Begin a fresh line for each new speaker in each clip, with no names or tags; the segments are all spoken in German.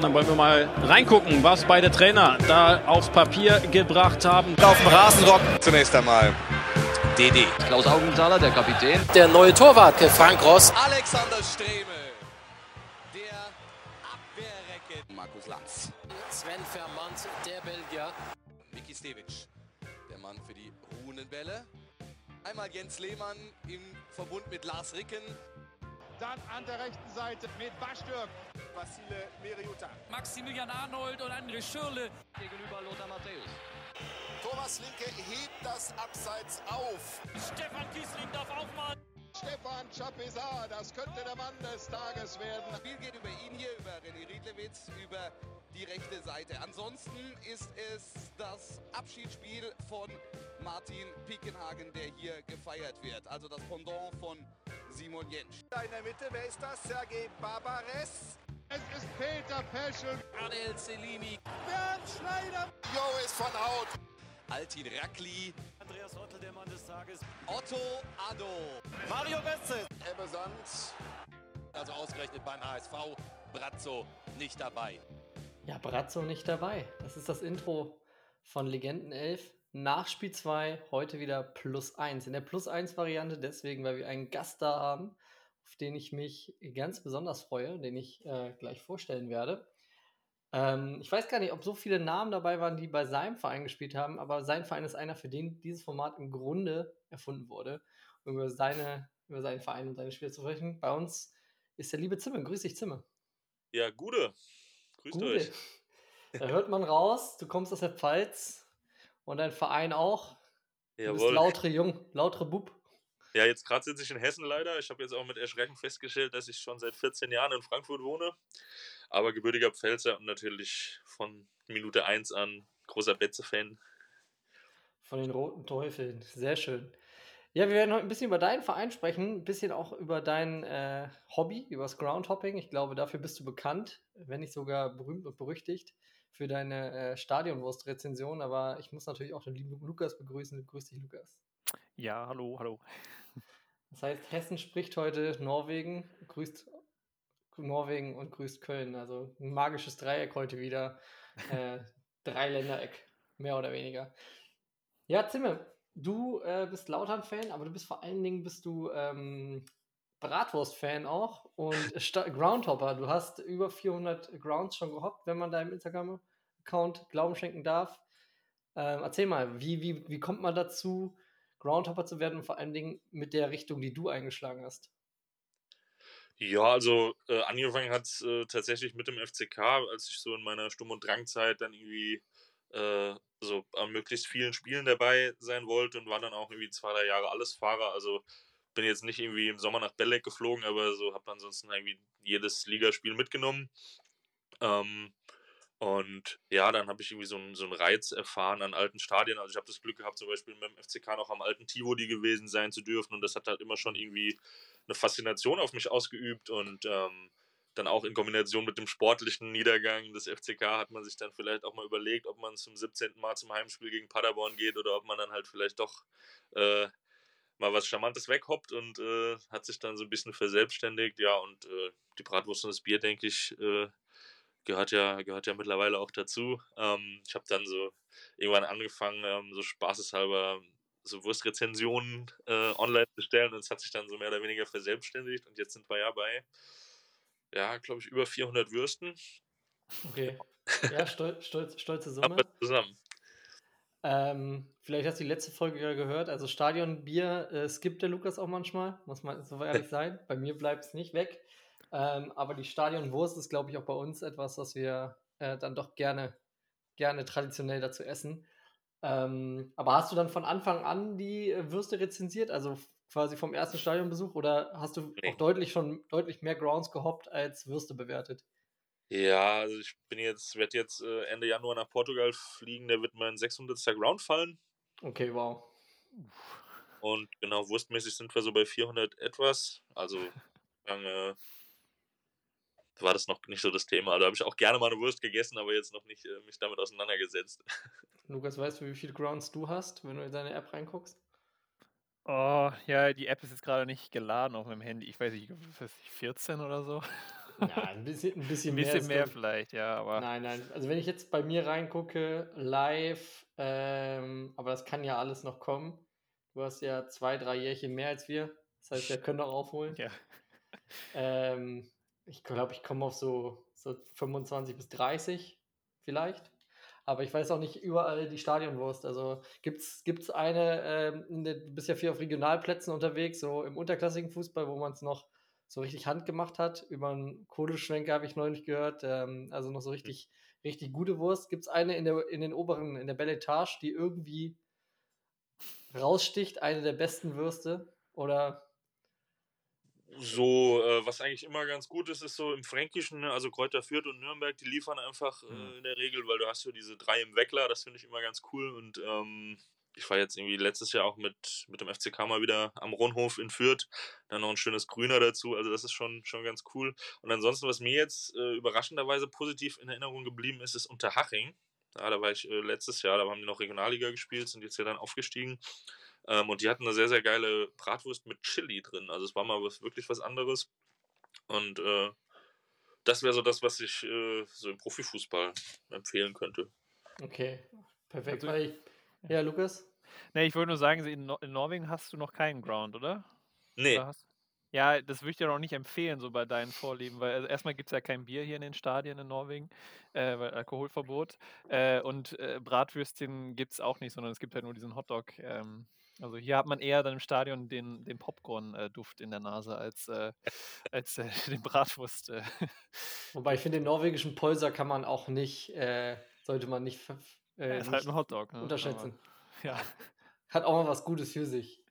Dann wollen wir mal reingucken, was beide Trainer da aufs Papier gebracht haben.
Auf dem Rasenrock zunächst einmal DD.
Klaus Augenthaler, der Kapitän.
Der neue Torwart, Frank Ross.
Alexander Streme, der Abwehrrecke. Markus Lanz.
Sven Vermand, der Belgier.
Miki Stevic, der Mann für die ruhenden Bälle. Einmal Jens Lehmann im Verbund mit Lars Ricken.
Dann an der rechten Seite mit Baschtürk.
Vasile Meriuta.
Maximilian Arnold und André Schürle.
Gegenüber Lothar Matthäus.
Thomas Linke hebt das Abseits auf.
Stefan Kiesling darf aufmalen.
Stefan Chapezar, das könnte der Mann des Tages werden.
Das Spiel geht über ihn hier, über René Riedlewitz, über die rechte Seite. Ansonsten ist es das Abschiedsspiel von Martin Pickenhagen, der hier gefeiert wird. Also das Pendant von Simon Jentsch.
In der Mitte, wer ist das? Sergei Barbares.
Es ist Peter Peschel.
Adel Selimi.
Bernd Schneider.
Jo ist von Haut.
Altin Rackli,
Andreas Rottel, der Mann des Tages.
Otto Addo.
Mario Götze.
Ebbe Sand.
Also ausgerechnet beim HSV, Brazzo nicht dabei.
Ja, Brazzo nicht dabei. Das ist das Intro von Legenden 11. Nachspiel 2, heute wieder plus 1. In der plus 1 Variante deswegen, weil wir einen Gast da haben, auf den ich mich ganz besonders freue, den ich äh, gleich vorstellen werde. Ähm, ich weiß gar nicht, ob so viele Namen dabei waren, die bei seinem Verein gespielt haben, aber sein Verein ist einer, für den dieses Format im Grunde erfunden wurde, um über, seine, über seinen Verein und seine Spieler zu sprechen. Bei uns ist der liebe Zimmer. Grüß dich, Zimmer.
Ja, Gude. Grüßt
Gute.
euch.
Da hört man raus, du kommst aus der Pfalz und dein Verein auch. Du bist
Jawohl.
lautere Jung, lautere Bub.
Ja, jetzt gerade sitze ich in Hessen leider. Ich habe jetzt auch mit Erschrecken festgestellt, dass ich schon seit 14 Jahren in Frankfurt wohne. Aber gebürtiger Pfälzer und natürlich von Minute 1 an großer Betze-Fan.
Von den Roten Teufeln. Sehr schön. Ja, wir werden heute ein bisschen über deinen Verein sprechen, ein bisschen auch über dein äh, Hobby, über das Groundhopping. Ich glaube, dafür bist du bekannt, wenn nicht sogar berühmt und berüchtigt für deine äh, Stadionwurst-Rezension. Aber ich muss natürlich auch den lieben Lukas begrüßen. Grüß dich, Lukas.
Ja, hallo, hallo.
Das heißt, Hessen spricht heute Norwegen, grüßt Norwegen und grüßt Köln. Also ein magisches Dreieck heute wieder. Äh, Dreiländereck, mehr oder weniger. Ja, Zimme, du äh, bist Lautern-Fan, aber du bist vor allen Dingen bist du ähm, Bratwurst-Fan auch und Groundhopper. Du hast über 400 Grounds schon gehoppt, wenn man deinem Instagram-Account Glauben schenken darf. Ähm, erzähl mal, wie, wie, wie kommt man dazu, Groundhopper zu werden und vor allen Dingen mit der Richtung, die du eingeschlagen hast?
Ja, also äh, angefangen hat es äh, tatsächlich mit dem FCK, als ich so in meiner Sturm- und Drangzeit dann irgendwie äh, so an möglichst vielen Spielen dabei sein wollte und war dann auch irgendwie zwei, drei Jahre Allesfahrer. Also bin jetzt nicht irgendwie im Sommer nach Belek geflogen, aber so habe ansonsten irgendwie jedes Ligaspiel mitgenommen. Ähm, und ja, dann habe ich irgendwie so einen, so einen Reiz erfahren an alten Stadien. Also ich habe das Glück gehabt, zum Beispiel mit dem FCK noch am alten Tivoli gewesen sein zu dürfen. Und das hat halt immer schon irgendwie eine Faszination auf mich ausgeübt. Und ähm, dann auch in Kombination mit dem sportlichen Niedergang des FCK hat man sich dann vielleicht auch mal überlegt, ob man zum 17. Mal zum Heimspiel gegen Paderborn geht oder ob man dann halt vielleicht doch äh, mal was Charmantes weghoppt und äh, hat sich dann so ein bisschen verselbstständigt. Ja, und äh, die Bratwurst und das Bier, denke ich, äh, gehört ja, gehört ja mittlerweile auch dazu. Ähm, ich habe dann so irgendwann angefangen, ähm, so spaßeshalber so Wurstrezensionen äh, online zu stellen und es hat sich dann so mehr oder weniger verselbstständigt und jetzt sind wir ja bei, ja, glaube ich, über 400 Würsten.
Okay. Ja, stol stolz, stolze
Aber
Summe.
zusammen.
Ähm, vielleicht hast du die letzte Folge ja gehört. Also Stadionbier äh, skippt der Lukas auch manchmal, muss man so ehrlich sein. Bei mir bleibt es nicht weg. Ähm, aber die Stadionwurst ist, glaube ich, auch bei uns etwas, was wir äh, dann doch gerne, gerne traditionell dazu essen. Ähm, aber hast du dann von Anfang an die äh, Würste rezensiert, also quasi vom ersten Stadionbesuch, oder hast du
Nee.
auch deutlich schon deutlich mehr Grounds gehoppt als Würste bewertet?
Ja, also ich bin jetzt, werde jetzt äh, Ende Januar nach Portugal fliegen, da wird mein 600. Ground fallen.
Okay, wow.
Und genau, wurstmäßig sind wir so bei 400 etwas. Also lange war das noch nicht so das Thema. Also habe ich auch gerne mal eine Wurst gegessen, aber jetzt noch nicht äh, mich damit auseinandergesetzt.
Lukas, weißt du, wie viele Grounds du hast, wenn du in deine App reinguckst?
Oh, ja, die App ist jetzt gerade nicht geladen auf meinem Handy. Ich weiß nicht, was weiß ich, 14 oder so.
Ja, ein bisschen, ein bisschen
Ein
mehr.
bisschen
ist,
mehr vielleicht, ja, aber
Nein, nein. Also wenn ich jetzt bei mir reingucke, live, ähm, aber das kann ja alles noch kommen. Du hast ja zwei, drei Jährchen mehr als wir. Das heißt, wir können noch aufholen.
ja.
Ähm, ich glaube, ich komme auf so, so 25 bis 30 vielleicht. Aber ich weiß auch nicht überall die Stadionwurst. Also gibt es eine, ähm, du bist ja viel auf Regionalplätzen unterwegs, so im unterklassigen Fußball, wo man es noch so richtig handgemacht hat. Über einen Kohleschwenker habe ich neulich gehört. Ähm, also noch so richtig, richtig gute Wurst. Gibt es eine in, der, in den oberen, in der Belle Etage, die irgendwie raussticht, eine der besten Würste? Oder
So, äh, was eigentlich immer ganz gut ist, ist so im Fränkischen, ne, also Kräuter Fürth und Nürnberg, die liefern einfach äh,
Mhm.
in der Regel, weil du hast so diese drei im Weckler, das finde ich immer ganz cool und ähm, ich war jetzt irgendwie letztes Jahr auch mit, mit dem FCK mal wieder am Ronhof in Fürth, dann noch ein schönes Grüner dazu, also das ist schon, schon ganz cool. Und ansonsten, was mir jetzt äh, überraschenderweise positiv in Erinnerung geblieben ist, ist Unterhaching. Ja, da war ich äh, letztes Jahr, da haben die noch Regionalliga gespielt, sind jetzt ja dann aufgestiegen. Ähm, und die hatten eine sehr, sehr geile Bratwurst mit Chili drin. Also es war mal was, wirklich was anderes. Und äh, das wäre so das, was ich äh, so im Profifußball empfehlen könnte.
Okay, perfekt.
Also-
ich, ja, Lukas?
Ne, ich wollte nur sagen, in, Nor in Norwegen hast du noch keinen Ground, oder?
Nee,
Oder hast- Ja, das würde ich dir noch nicht empfehlen, so bei deinen Vorlieben, weil also erstmal gibt es ja kein Bier hier in den Stadien in Norwegen, äh, weil Alkoholverbot. Äh, und äh, Bratwürstchen gibt es auch nicht, sondern es gibt halt nur diesen Hotdog. Ähm, also hier hat man eher dann im Stadion den, den Popcorn-Duft in der Nase als, äh, als äh, den Bratwurst. Äh.
Wobei ich finde, den norwegischen Polser kann man auch nicht, äh, sollte man nicht, äh,
Ja, ist halt
nicht
ein Hotdog. Ne?
unterschätzen.
Aber, ja.
Hat auch mal was Gutes für sich.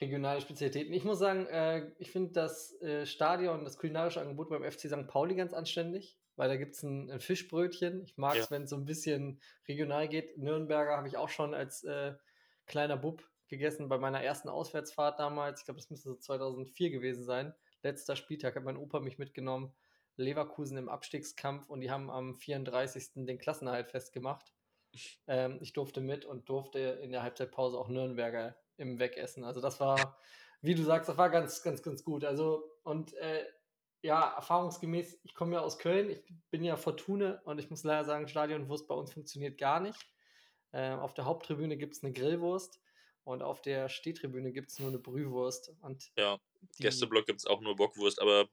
Regionale Spezialitäten. Ich muss sagen, äh, ich finde das äh, Stadion, das kulinarische Angebot beim FC St. Pauli ganz anständig, weil da gibt es ein, ein Fischbrötchen. Ich mag es,
Ja.
wenn es so ein bisschen regional geht. Nürnberger habe ich auch schon als äh, kleiner Bub gegessen bei meiner ersten Auswärtsfahrt damals. Ich glaube, das müsste so 2004 gewesen sein. Letzter Spieltag hat mein Opa mich mitgenommen. Leverkusen im Abstiegskampf und die haben am 34. den Klassenerhalt festgemacht. Ähm, ich durfte mit und durfte in der Halbzeitpause auch Nürnberger im Wegessen. Also das war, wie du sagst, das war ganz, ganz, ganz gut. Also und äh, ja, erfahrungsgemäß, ich komme ja aus Köln, ich bin ja Fortune und ich muss leider sagen, Stadionwurst bei uns funktioniert gar nicht. Äh, auf der Haupttribüne gibt es eine Grillwurst und auf der Stehtribüne gibt es nur eine Brühwurst. Und
ja. Gästeblock gibt es auch nur Bockwurst, aber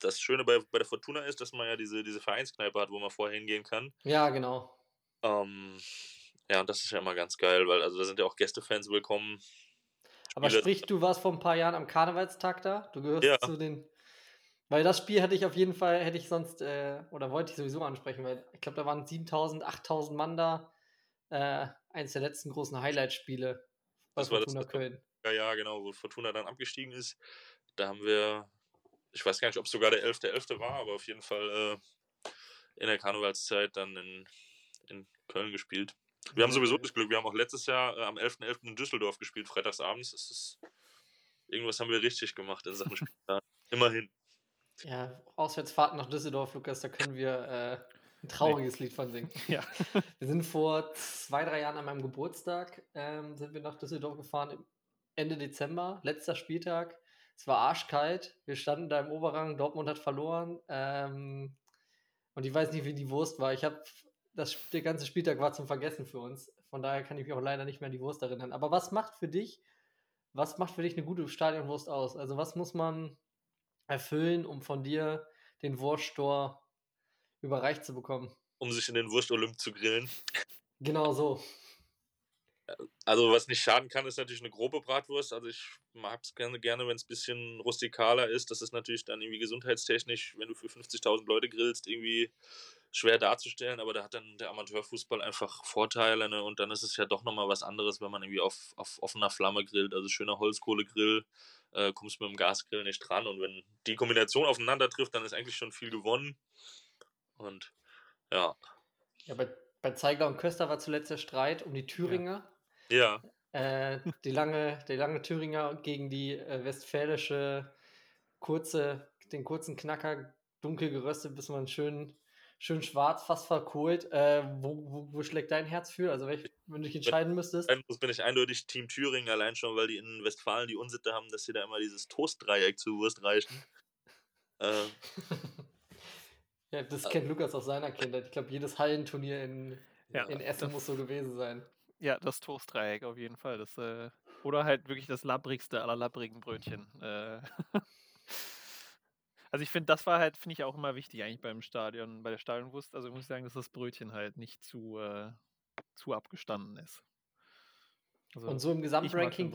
das Schöne bei, bei der Fortuna ist, dass man ja diese, diese Vereinskneipe hat, wo man vorher hingehen kann.
Ja, genau.
Ähm, ja, und das ist ja immer ganz geil, weil also da sind ja auch Gästefans willkommen.
Aber
Spieler-
sprich, du warst vor ein paar Jahren am Karnevalstag da. Du gehörst
Ja.
zu den. Weil das Spiel hätte ich auf jeden Fall, hätte ich sonst, äh, oder wollte ich sowieso ansprechen, weil ich glaube, da waren 7000, 8000 Mann da. Äh, eines der letzten großen Highlight-Spiele bei
Das
Fortuna
das
Köln.
Ja, ja, genau, wo Fortuna dann abgestiegen ist. Da haben wir, ich weiß gar nicht, ob es sogar der 11.11. war, aber auf jeden Fall äh, in der Karnevalszeit dann in, in Köln gespielt. Wir haben sowieso das Glück, wir haben auch letztes Jahr äh, am 11.11. in Düsseldorf gespielt, freitagsabends. Das ist, irgendwas haben wir richtig gemacht in Sachen Spiel. Immerhin.
Ja, Auswärtsfahrten nach Düsseldorf, Lukas, da können wir äh, ein trauriges Lied von singen.
Ja.
Wir sind vor zwei, drei Jahren an meinem Geburtstag, ähm, sind wir nach Düsseldorf gefahren, Ende Dezember, letzter Spieltag. Es war arschkalt, wir standen da im Oberrang, Dortmund hat verloren ähm, und ich weiß nicht, wie die Wurst war. Ich habe, der ganze Spieltag war zum Vergessen für uns, von daher kann ich mich auch leider nicht mehr an die Wurst erinnern. Aber was macht für dich, was macht für dich eine gute Stadionwurst aus? Also was muss man erfüllen, um von dir den Wurststor überreicht zu bekommen?
Um sich in den Wurst-Olymp zu grillen.
Genau so.
Also, was nicht schaden kann, ist natürlich eine grobe Bratwurst. Also, ich mag es gerne, gerne wenn es ein bisschen rustikaler ist. Das ist natürlich dann irgendwie gesundheitstechnisch, wenn du für 50.000 Leute grillst, irgendwie schwer darzustellen. Aber da hat dann der Amateurfußball einfach Vorteile. Ne? Und dann ist es ja doch nochmal was anderes, wenn man irgendwie auf, auf offener Flamme grillt. Also, schöner Holzkohlegrill. Äh, kommst mit dem Gasgrill nicht dran. Und wenn die Kombination aufeinander trifft, dann ist eigentlich schon viel gewonnen. Und ja.
Ja, bei, bei Zeigler und Köster war zuletzt der Streit um die Thüringer.
Ja.
Äh, die, lange, die lange Thüringer gegen die äh, westfälische kurze, den kurzen Knacker, dunkel geröstet, bis man schön, schön schwarz, fast verkohlt. Äh, wo, wo, wo schlägt dein Herz für? Also, welch, wenn du dich entscheiden müsstest?
Dann bin ich eindeutig Team Thüringen, allein schon, weil die in Westfalen die Unsitte haben, dass sie da immer dieses Toastdreieck zur Wurst reichen. Äh,
ja, das kennt Lukas aus seiner Kindheit. Ich glaube, jedes Hallenturnier in,
Ja,
in Essen muss so gewesen sein.
Ja, das Toastdreieck auf jeden Fall. Das, äh, oder halt wirklich das labbrigste aller labbrigen Brötchen. Äh, also ich finde, das war halt, finde ich auch immer wichtig eigentlich beim Stadion, bei der Stadionwurst. Also muss ich sagen, dass das Brötchen halt nicht zu, äh, zu abgestanden ist. Also
Und so im Gesamtranking,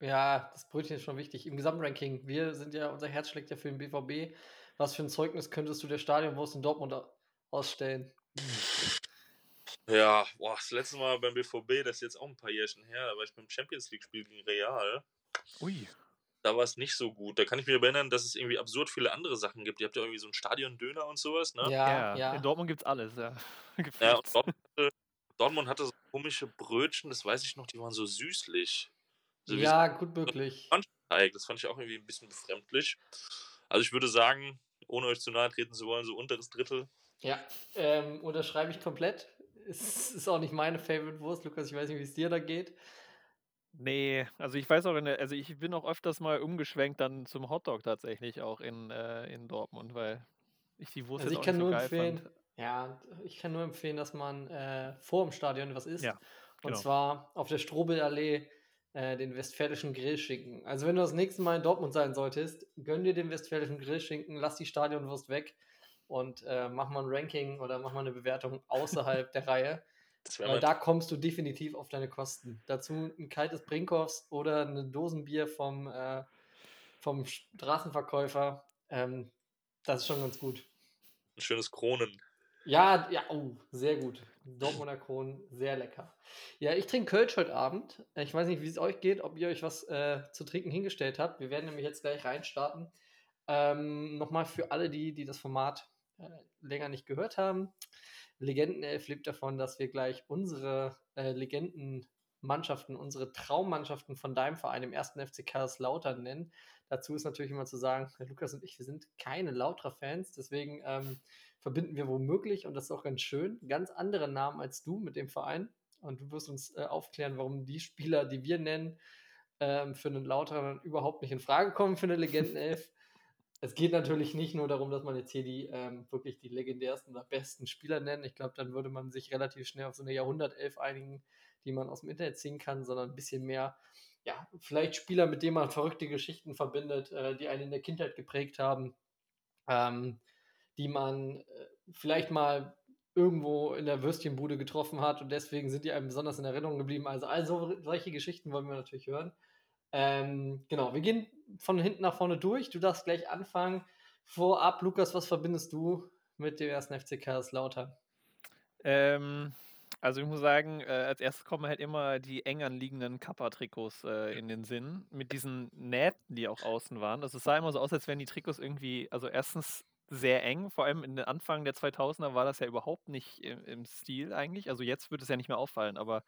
ja, das Brötchen ist schon wichtig. Im Gesamtranking, wir sind ja, unser Herz schlägt ja für den BVB. Was für ein Zeugnis könntest du der Stadionwurst in Dortmund au- ausstellen?
ja, boah, das letzte Mal beim BVB, das ist jetzt auch ein paar Jährchen her, da war ich beim Champions League-Spiel gegen Real.
Ui.
Da war es nicht so gut. Da kann ich mich erinnern, dass es irgendwie absurd viele andere Sachen gibt. Ihr habt ja irgendwie so einen Stadion-Döner und sowas, ne?
Ja,
Ja,
ja.
in Dortmund gibt's alles, ja.
Ja, und Dortmund, hatte- Dortmund hatte so komische Brötchen, das weiß ich noch, die waren so süßlich. So
Ja, gut möglich.
Das fand ich auch irgendwie ein bisschen befremdlich. Also ich würde sagen, ohne euch zu nahe treten zu wollen, so unteres Drittel.
Ja, ähm, unterschreibe ich komplett. Es ist auch nicht meine Favorite-Wurst, Lukas. Ich weiß nicht, wie es dir da geht.
Nee, also ich weiß auch, in der, also ich bin auch öfters mal umgeschwenkt dann zum Hotdog tatsächlich auch in, äh, in Dortmund, weil ich die Wurst
Also ich
auch
kann
nicht so
nur
geil
empfehlen,
fand.
ja, ich kann nur empfehlen, dass man äh, vor dem Stadion was isst.
Ja,
Und
genau.
zwar auf der Strobelallee äh, den westfälischen Grillschinken. Also wenn du das nächste Mal in Dortmund sein solltest, gönn dir den westfälischen Grillschinken, lass die Stadionwurst weg und äh, mach mal ein Ranking oder mach mal eine Bewertung außerhalb der Reihe. Weil da kommst du definitiv auf deine Kosten. Dazu ein kaltes Brinkhoffs oder eine Dosenbier vom, äh, vom Straßenverkäufer. Ähm, das ist schon ganz gut.
ein schönes Kronen.
Ja, ja, oh, sehr gut. Dortmunder Kronen, sehr lecker. Ja, ich trinke Kölsch heute Abend. Ich weiß nicht, wie es euch geht, ob ihr euch was äh, zu trinken hingestellt habt. Wir werden nämlich jetzt gleich reinstarten. Ähm, Nochmal für alle, die, die das Format äh, länger nicht gehört haben. Legendenelf lebt davon, dass wir gleich unsere äh, Legendenmannschaften, unsere Traummannschaften von deinem Verein, im ersten FC Kaiserslautern nennen. Dazu ist natürlich immer zu sagen, Lukas und ich, wir sind keine Lautra-Fans, deswegen ähm, verbinden wir womöglich, und das ist auch ganz schön, ganz andere Namen als du mit dem Verein. Und du wirst uns äh, aufklären, warum die Spieler, die wir nennen, ähm, für einen Lauterer überhaupt nicht in Frage kommen für eine Legendenelf. es geht natürlich nicht nur darum, dass man jetzt hier die ähm, wirklich die legendärsten oder besten Spieler nennt. Ich glaube, dann würde man sich relativ schnell auf so eine Jahrhundertelf einigen, die man aus dem Internet ziehen kann, sondern ein bisschen mehr, ja, vielleicht Spieler, mit denen man verrückte Geschichten verbindet, äh, die einen in der Kindheit geprägt haben, ähm, die man äh, vielleicht mal irgendwo in der Würstchenbude getroffen hat und deswegen sind die einem besonders in Erinnerung geblieben. Also, also solche Geschichten wollen wir natürlich hören. Ähm, genau, wir gehen von hinten nach vorne durch. Du darfst gleich anfangen. Vorab, Lukas, was verbindest du mit dem ersten FC Kaiserslautern?
Ähm, also ich muss sagen, äh, als erstes kommen halt immer die eng anliegenden Kappa-Trikots äh, in den Sinn, mit diesen Nähten, die auch außen waren. Also es sah immer so aus, als wären die Trikots irgendwie, also erstens sehr eng, vor allem in den Anfang der 2000er war das ja überhaupt nicht im, im Stil eigentlich. Also jetzt wird es ja nicht mehr auffallen, aber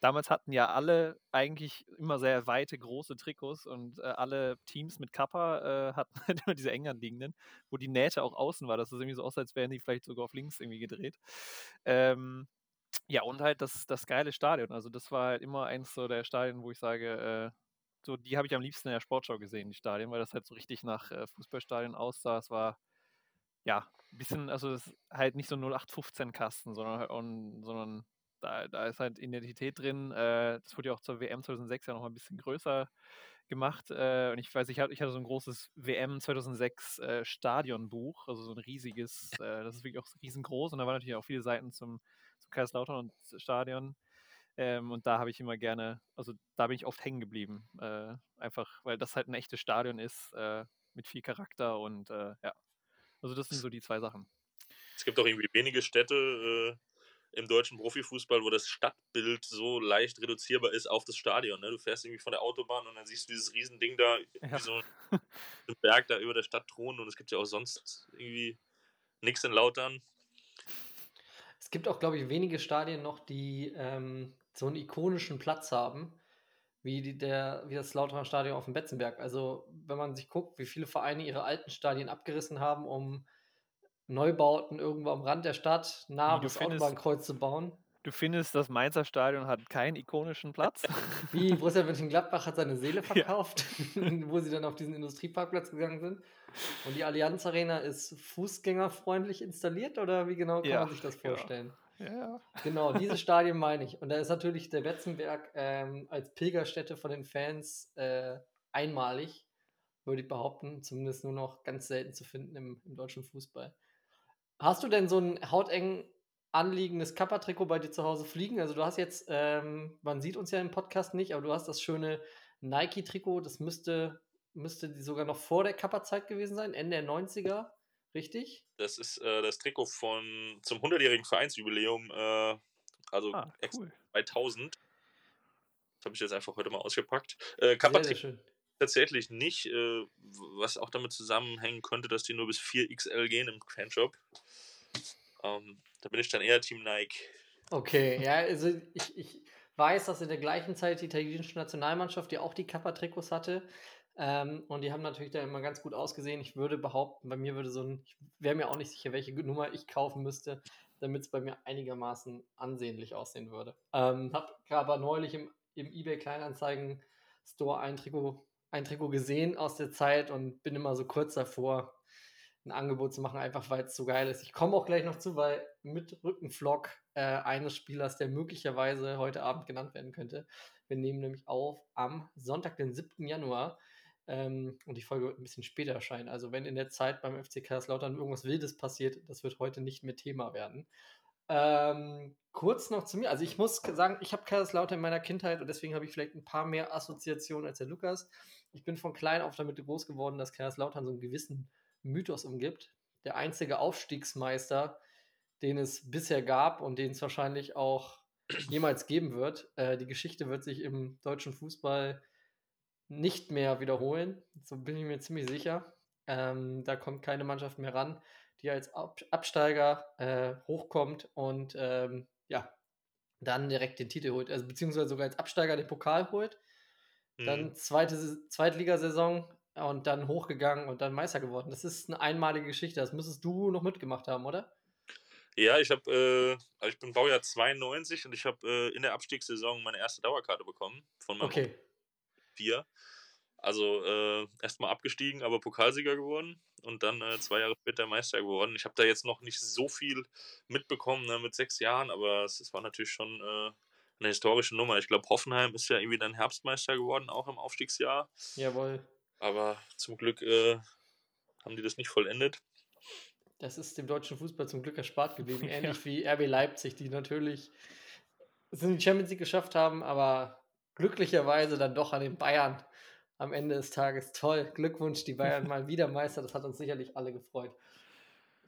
damals hatten ja alle eigentlich immer sehr weite, große Trikots und äh, alle Teams mit Kappa äh, hatten halt immer diese eng anliegenden, wo die Nähte auch außen war. Das sah irgendwie so aus, als wären die vielleicht sogar auf links irgendwie gedreht. Ähm, ja, und halt das, das geile Stadion. Also das war halt immer eins so der Stadien, wo ich sage, äh, so die habe ich am liebsten in der Sportschau gesehen, die Stadien, weil das halt so richtig nach äh, Fußballstadien aussah. Es war ja ein bisschen, also es ist halt nicht so 0815-Kasten, sondern on, sondern da, da ist halt Identität drin. Äh, das wurde ja auch zur WM 2006 ja noch mal ein bisschen größer gemacht. Äh, und ich weiß, ich hatte, ich hatte so ein großes WM 2006 äh, Stadionbuch, also so ein riesiges, das ist wirklich auch riesengroß. Und da waren natürlich auch viele Seiten zum, zum Kaiserslautern und Stadion. Ähm, und da habe ich immer gerne, also da bin ich oft hängen geblieben. Einfach, weil das halt ein echtes Stadion ist, mit viel Charakter und ja. Also das sind so die zwei Sachen.
Es gibt auch irgendwie wenige Städte äh, im deutschen Profifußball, wo das Stadtbild so leicht reduzierbar ist auf das Stadion. Ne? Du fährst irgendwie von der Autobahn und dann siehst du dieses Riesending da,
Ja.
wie so ein Berg da über der Stadt thronen und es gibt ja auch sonst irgendwie nichts in Lautern.
Es gibt auch, glaube ich, wenige Stadien noch, die ähm, so einen ikonischen Platz haben, wie, die, der, wie das Lauterer Stadion auf dem Betzenberg. Also, wenn man sich guckt, wie viele Vereine ihre alten Stadien abgerissen haben, um Neubauten irgendwo am Rand der Stadt nah bis Autobahnkreuz zu bauen.
Du findest, das Mainzer Stadion hat keinen ikonischen Platz?
Wie Borussia Mönchengladbach hat seine Seele verkauft, wo sie dann auf diesen Industrieparkplatz gegangen sind. Und die Allianz Arena ist fußgängerfreundlich installiert oder wie genau kann
Ja,
man sich das vorstellen?
Ja,
Genau, dieses Stadion meine ich. Und da ist natürlich der Betzenberg ähm, als Pilgerstätte von den Fans äh, einmalig, würde ich behaupten. Zumindest nur noch ganz selten zu finden im, im deutschen Fußball. Hast du denn so ein hauteng anliegendes Kappa-Trikot bei dir zu Hause fliegen? Also du hast jetzt, ähm, man sieht uns ja im Podcast nicht, aber du hast das schöne Nike-Trikot, das müsste, müsste sogar noch vor der Kappa-Zeit gewesen sein, Ende der 90er, richtig?
Das ist äh, das Trikot von zum 100-jährigen Vereinsjubiläum, äh, also
Ah, cool.
2000. Das habe ich jetzt einfach heute mal ausgepackt. Äh,
Sehr, sehr schön.
tatsächlich nicht, äh, was auch damit zusammenhängen könnte, dass die nur bis 4XL gehen im Fanshop. Ähm, da bin ich dann eher Team Nike.
Okay, ja, also ich, ich weiß, dass in der gleichen Zeit die italienische Nationalmannschaft, die auch die Kappa-Trikots hatte, ähm, und die haben natürlich da immer ganz gut ausgesehen. Ich würde behaupten, bei mir würde so ein, ich wäre mir auch nicht sicher, welche Nummer ich kaufen müsste, damit es bei mir einigermaßen ansehnlich aussehen würde. Ähm, hab aber neulich im, im eBay Kleinanzeigen Store ein Trikot, ein Trikot gesehen aus der Zeit und bin immer so kurz davor, ein Angebot zu machen, einfach weil es so geil ist. Ich komme auch gleich noch zu, weil mit Rückenflock äh, eines Spielers, der möglicherweise heute Abend genannt werden könnte. Wir nehmen nämlich auf am Sonntag, den 7. Januar. Ähm, und die Folge wird ein bisschen später erscheinen. Also wenn in der Zeit beim FC Kaiserslautern irgendwas Wildes passiert, das wird heute nicht mehr Thema werden. Ähm, kurz noch zu mir. Also ich muss sagen, ich habe Kaiserslautern in meiner Kindheit und deswegen habe ich vielleicht ein paar mehr Assoziationen als der Lukas. Ich bin von klein auf damit groß geworden, dass Kaiserslautern so einen gewissen Mythos umgibt. Der einzige Aufstiegsmeister, den es bisher gab und den es wahrscheinlich auch jemals geben wird. Äh, die Geschichte wird sich im deutschen Fußball nicht mehr wiederholen. So bin ich mir ziemlich sicher. Ähm, da kommt keine Mannschaft mehr ran, die als Ab Absteiger äh, hochkommt und ähm, ja, dann direkt den Titel holt. Also beziehungsweise sogar als Absteiger den Pokal holt. Dann
Mhm.
zweite Zweitligasaison und dann hochgegangen und dann Meister geworden. Das ist eine einmalige Geschichte. Das müsstest du noch mitgemacht haben, oder?
Ja, ich habe, äh, also ich bin Baujahr 92 und ich habe äh, in der Abstiegssaison meine erste Dauerkarte bekommen von meinem
Okay.
Vier. Also äh, erstmal abgestiegen, aber Pokalsieger geworden und dann äh, zwei Jahre später Meister geworden. Ich habe da jetzt noch nicht so viel mitbekommen ne, mit sechs Jahren, aber es, es war natürlich schon äh, eine historische Nummer. Ich glaube, Hoffenheim ist ja irgendwie dann Herbstmeister geworden, auch im Aufstiegsjahr.
Jawohl.
Aber zum Glück äh, haben die das nicht vollendet.
Das ist dem deutschen Fußball zum Glück erspart geblieben. Ähnlich wie RB Leipzig, die natürlich es in die Champions League geschafft haben, aber glücklicherweise dann doch an den Bayern am Ende des Tages. Toll. Glückwunsch, die Bayern mal wieder Meister. Das hat uns sicherlich alle gefreut.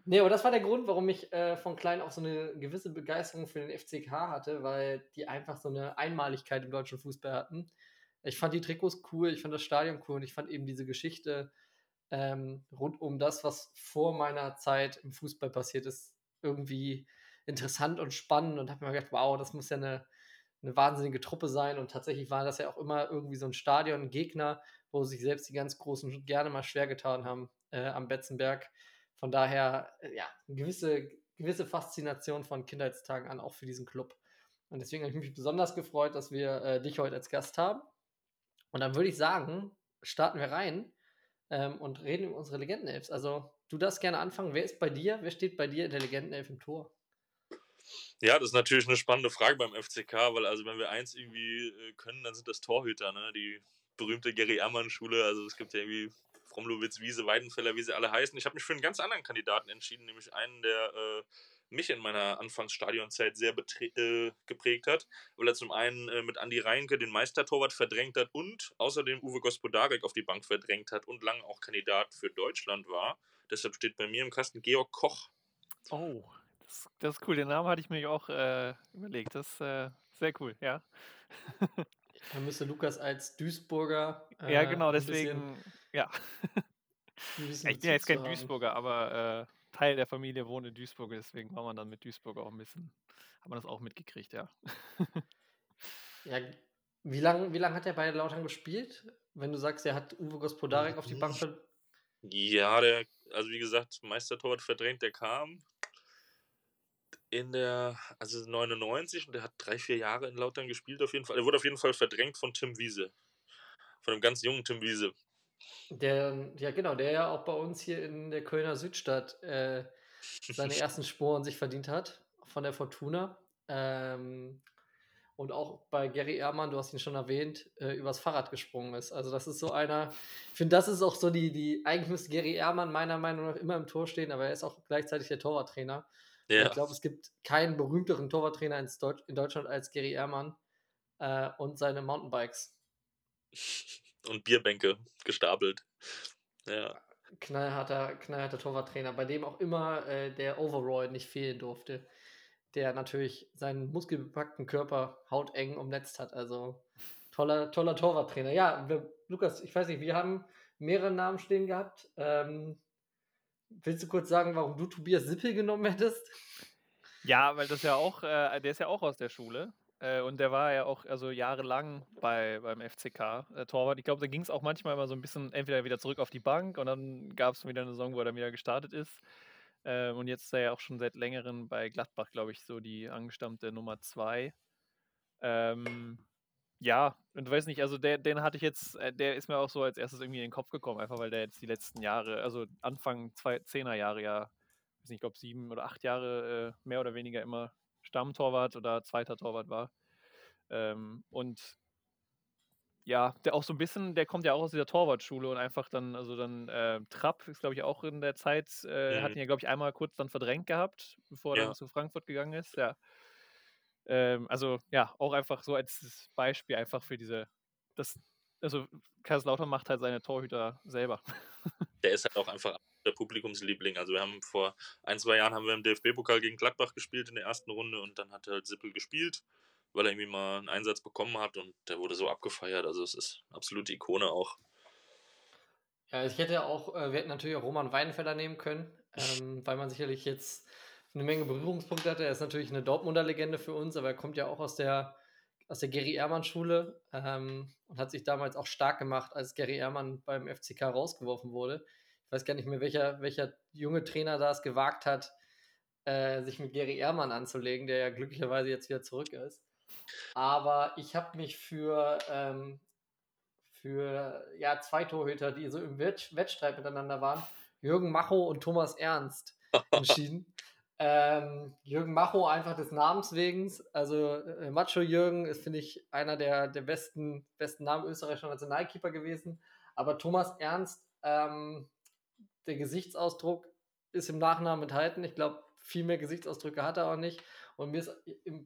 Nee, aber das war der Grund, warum ich äh, von klein auf so eine gewisse Begeisterung für den FCK hatte, weil die einfach so eine Einmaligkeit im deutschen Fußball hatten. Ich fand die Trikots cool, ich fand das Stadion cool und ich fand eben diese Geschichte ähm, rund um das, was vor meiner Zeit im Fußball passiert ist, irgendwie interessant und spannend und habe mir gedacht, wow, das muss ja eine, eine wahnsinnige Truppe sein. Und tatsächlich war das ja auch immer irgendwie so ein Stadion, ein Gegner, wo sich selbst die ganz Großen gerne mal schwer getan haben äh, am Betzenberg. Von daher, äh, ja, eine gewisse, gewisse Faszination von Kindheitstagen an, auch für diesen Club. Und deswegen habe ich mich besonders gefreut, dass wir äh, dich heute als Gast haben. Und dann würde ich sagen, starten wir rein ähm, und reden über unsere Legendenelfs. Also, du darfst gerne anfangen. Wer ist bei dir? Wer steht bei dir in der Legendenelf im Tor?
Ja, das ist natürlich eine spannende Frage beim FCK, weil also wenn wir eins irgendwie äh, können, dann sind das Torhüter, ne? Die berühmte Gary Ammann-Schule. Also es gibt ja irgendwie Fromlowitz, Wiese, Weidenfeller, wie sie alle heißen. Ich habe mich für einen ganz anderen Kandidaten entschieden, nämlich einen, der äh, mich in meiner Anfangsstadionzeit sehr äh, geprägt hat, weil er zum einen äh, mit Andi Reinke den Meistertorwart verdrängt hat und außerdem Uwe Gospodarek auf die Bank verdrängt hat und lange auch Kandidat für Deutschland war. Deshalb steht bei mir im Kasten Georg Koch.
Oh, das, das ist cool. Den Namen hatte ich mir auch äh, überlegt. Das ist äh, sehr cool, ja.
Da müsste Lukas als Duisburger. äh,
ja, genau,
ein bisschen-
deswegen, ja.
bisschen
Ja, ich bin ja jetzt kein
haben.
Duisburger, aber äh, Teil der Familie wohnt in Duisburg, deswegen war man dann mit Duisburg auch ein bisschen, hat man das auch mitgekriegt, ja.
Ja, wie lange wie lang hat er bei Lautern gespielt? Wenn du sagst, er hat Uwe Gospodarek auf die Bank ver
Ja, der, also wie gesagt, Meistertorwart verdrängt, der kam. In der, also 99 und der hat drei, vier Jahre in Lautern gespielt auf jeden Fall. Er wurde auf jeden Fall verdrängt von Tim Wiese. Von einem ganz jungen Tim Wiese.
Der, ja genau, der ja auch bei uns hier in der Kölner Südstadt äh, seine ersten Sporen sich verdient hat von der Fortuna. Ähm, und auch bei Gary Ehrmann, du hast ihn schon erwähnt, äh, übers Fahrrad gesprungen ist. Also das ist so einer, ich finde, das ist auch so die, die, eigentlich müsste Gary Ehrmann meiner Meinung nach immer im Tor stehen, aber er ist auch gleichzeitig der Torwarttrainer. Ja. Ich glaube, es gibt keinen berühmteren Torwarttrainer in, Deutsch, in Deutschland als Gary Ehrmann äh, und seine Mountainbikes.
Und Bierbänke gestapelt. Ja.
Knallharter, knallharter Torwarttrainer, bei dem auch immer äh, der Overall nicht fehlen durfte der natürlich seinen muskelbepackten Körper hauteng umnetzt hat. Also toller, toller Torwarttrainer. Ja, wir, Lukas, ich weiß nicht, wir haben mehrere Namen stehen gehabt. Ähm, willst du kurz sagen, warum du Tobias Sippel genommen hättest?
Ja, weil das ja auch, äh, der ist ja auch aus der Schule. Äh, und der war ja auch also jahrelang bei, beim FCK äh, Torwart. Ich glaube, da ging es auch manchmal immer so ein bisschen entweder wieder zurück auf die Bank und dann gab es wieder eine Saison, wo er dann wieder gestartet ist. Ähm, und jetzt ist er ja auch schon seit längerem bei Gladbach, glaube ich, so die angestammte Nummer zwei. Ähm, ja, und weiß nicht, also der, den hatte ich jetzt, äh, der ist mir auch so als erstes irgendwie in den Kopf gekommen, einfach weil der jetzt die letzten Jahre, also Anfang zwei, Zehner Jahre ja, weiß nicht, ich glaube sieben oder acht Jahre äh, mehr oder weniger immer Stammtorwart oder zweiter Torwart war. Ähm, und ja, der auch so ein bisschen, der kommt ja auch aus dieser Torwartschule und einfach dann, also dann äh, Trapp ist, glaube ich, auch in der Zeit, äh, mhm. hat ihn ja, glaube ich, einmal kurz dann verdrängt gehabt, bevor er ja. dann zu Frankfurt gegangen ist. Ja. Ähm, also ja, auch einfach so als Beispiel einfach für diese, das, also Kaiserslautern macht halt seine Torhüter selber.
Der ist halt auch einfach der Publikumsliebling. Also wir haben vor ein, zwei Jahren haben wir im DFB-Pokal gegen Gladbach gespielt in der ersten Runde und dann hat halt Sippel gespielt weil er irgendwie mal einen Einsatz bekommen hat und der wurde so abgefeiert. Also es ist absolute Ikone auch.
Ja, ich hätte auch, äh, wir hätten natürlich auch Roman Weidenfeller nehmen können, ähm, weil man sicherlich jetzt eine Menge Berührungspunkte hatte. Er ist natürlich eine Dortmunder Legende für uns, aber er kommt ja auch aus der, aus der Gary Ehrmann-Schule ähm, und hat sich damals auch stark gemacht, als Gary Ehrmann beim FCK rausgeworfen wurde. Ich weiß gar nicht mehr, welcher, welcher junge Trainer da es gewagt hat, äh, sich mit Gary Ehrmann anzulegen, der ja glücklicherweise jetzt wieder zurück ist. Aber ich habe mich für, ähm, für ja, zwei Torhüter, die so im Wett Wettstreit miteinander waren, Jürgen Macho und Thomas Ernst, entschieden. Ähm, Jürgen Macho einfach des Namens wegen. Also äh, Macho Jürgen ist, finde ich, einer der, der besten, besten Namen österreichischer Nationalkeeper gewesen. Aber Thomas Ernst, ähm, der Gesichtsausdruck ist im Nachnamen enthalten. Ich glaube, viel mehr Gesichtsausdrücke hat er auch nicht. Und mir ist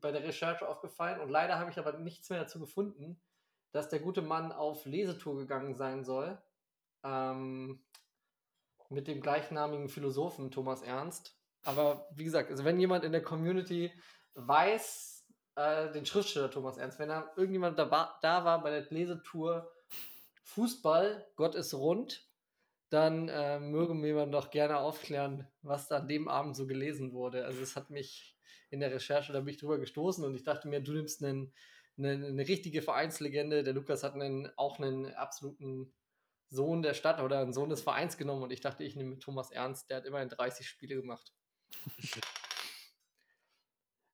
bei der Recherche aufgefallen, und leider habe ich aber nichts mehr dazu gefunden, dass der gute Mann auf Lesetour gegangen sein soll. Ähm, mit dem gleichnamigen Philosophen Thomas Ernst. Aber wie gesagt, also wenn jemand in der Community weiß, äh, den Schriftsteller Thomas Ernst, wenn da irgendjemand da, da war bei der Lesetour Fußball, Gott ist rund, dann äh, möge mir man doch gerne aufklären, was da an dem Abend so gelesen wurde. Also es hat mich in der Recherche, da bin drüber gestoßen und ich dachte mir, du nimmst einen, eine, eine richtige Vereinslegende. Der Lukas hat einen, auch einen absoluten Sohn der Stadt oder einen Sohn des Vereins genommen und ich dachte, ich nehme Thomas Ernst, der hat immerhin 30 Spiele gemacht.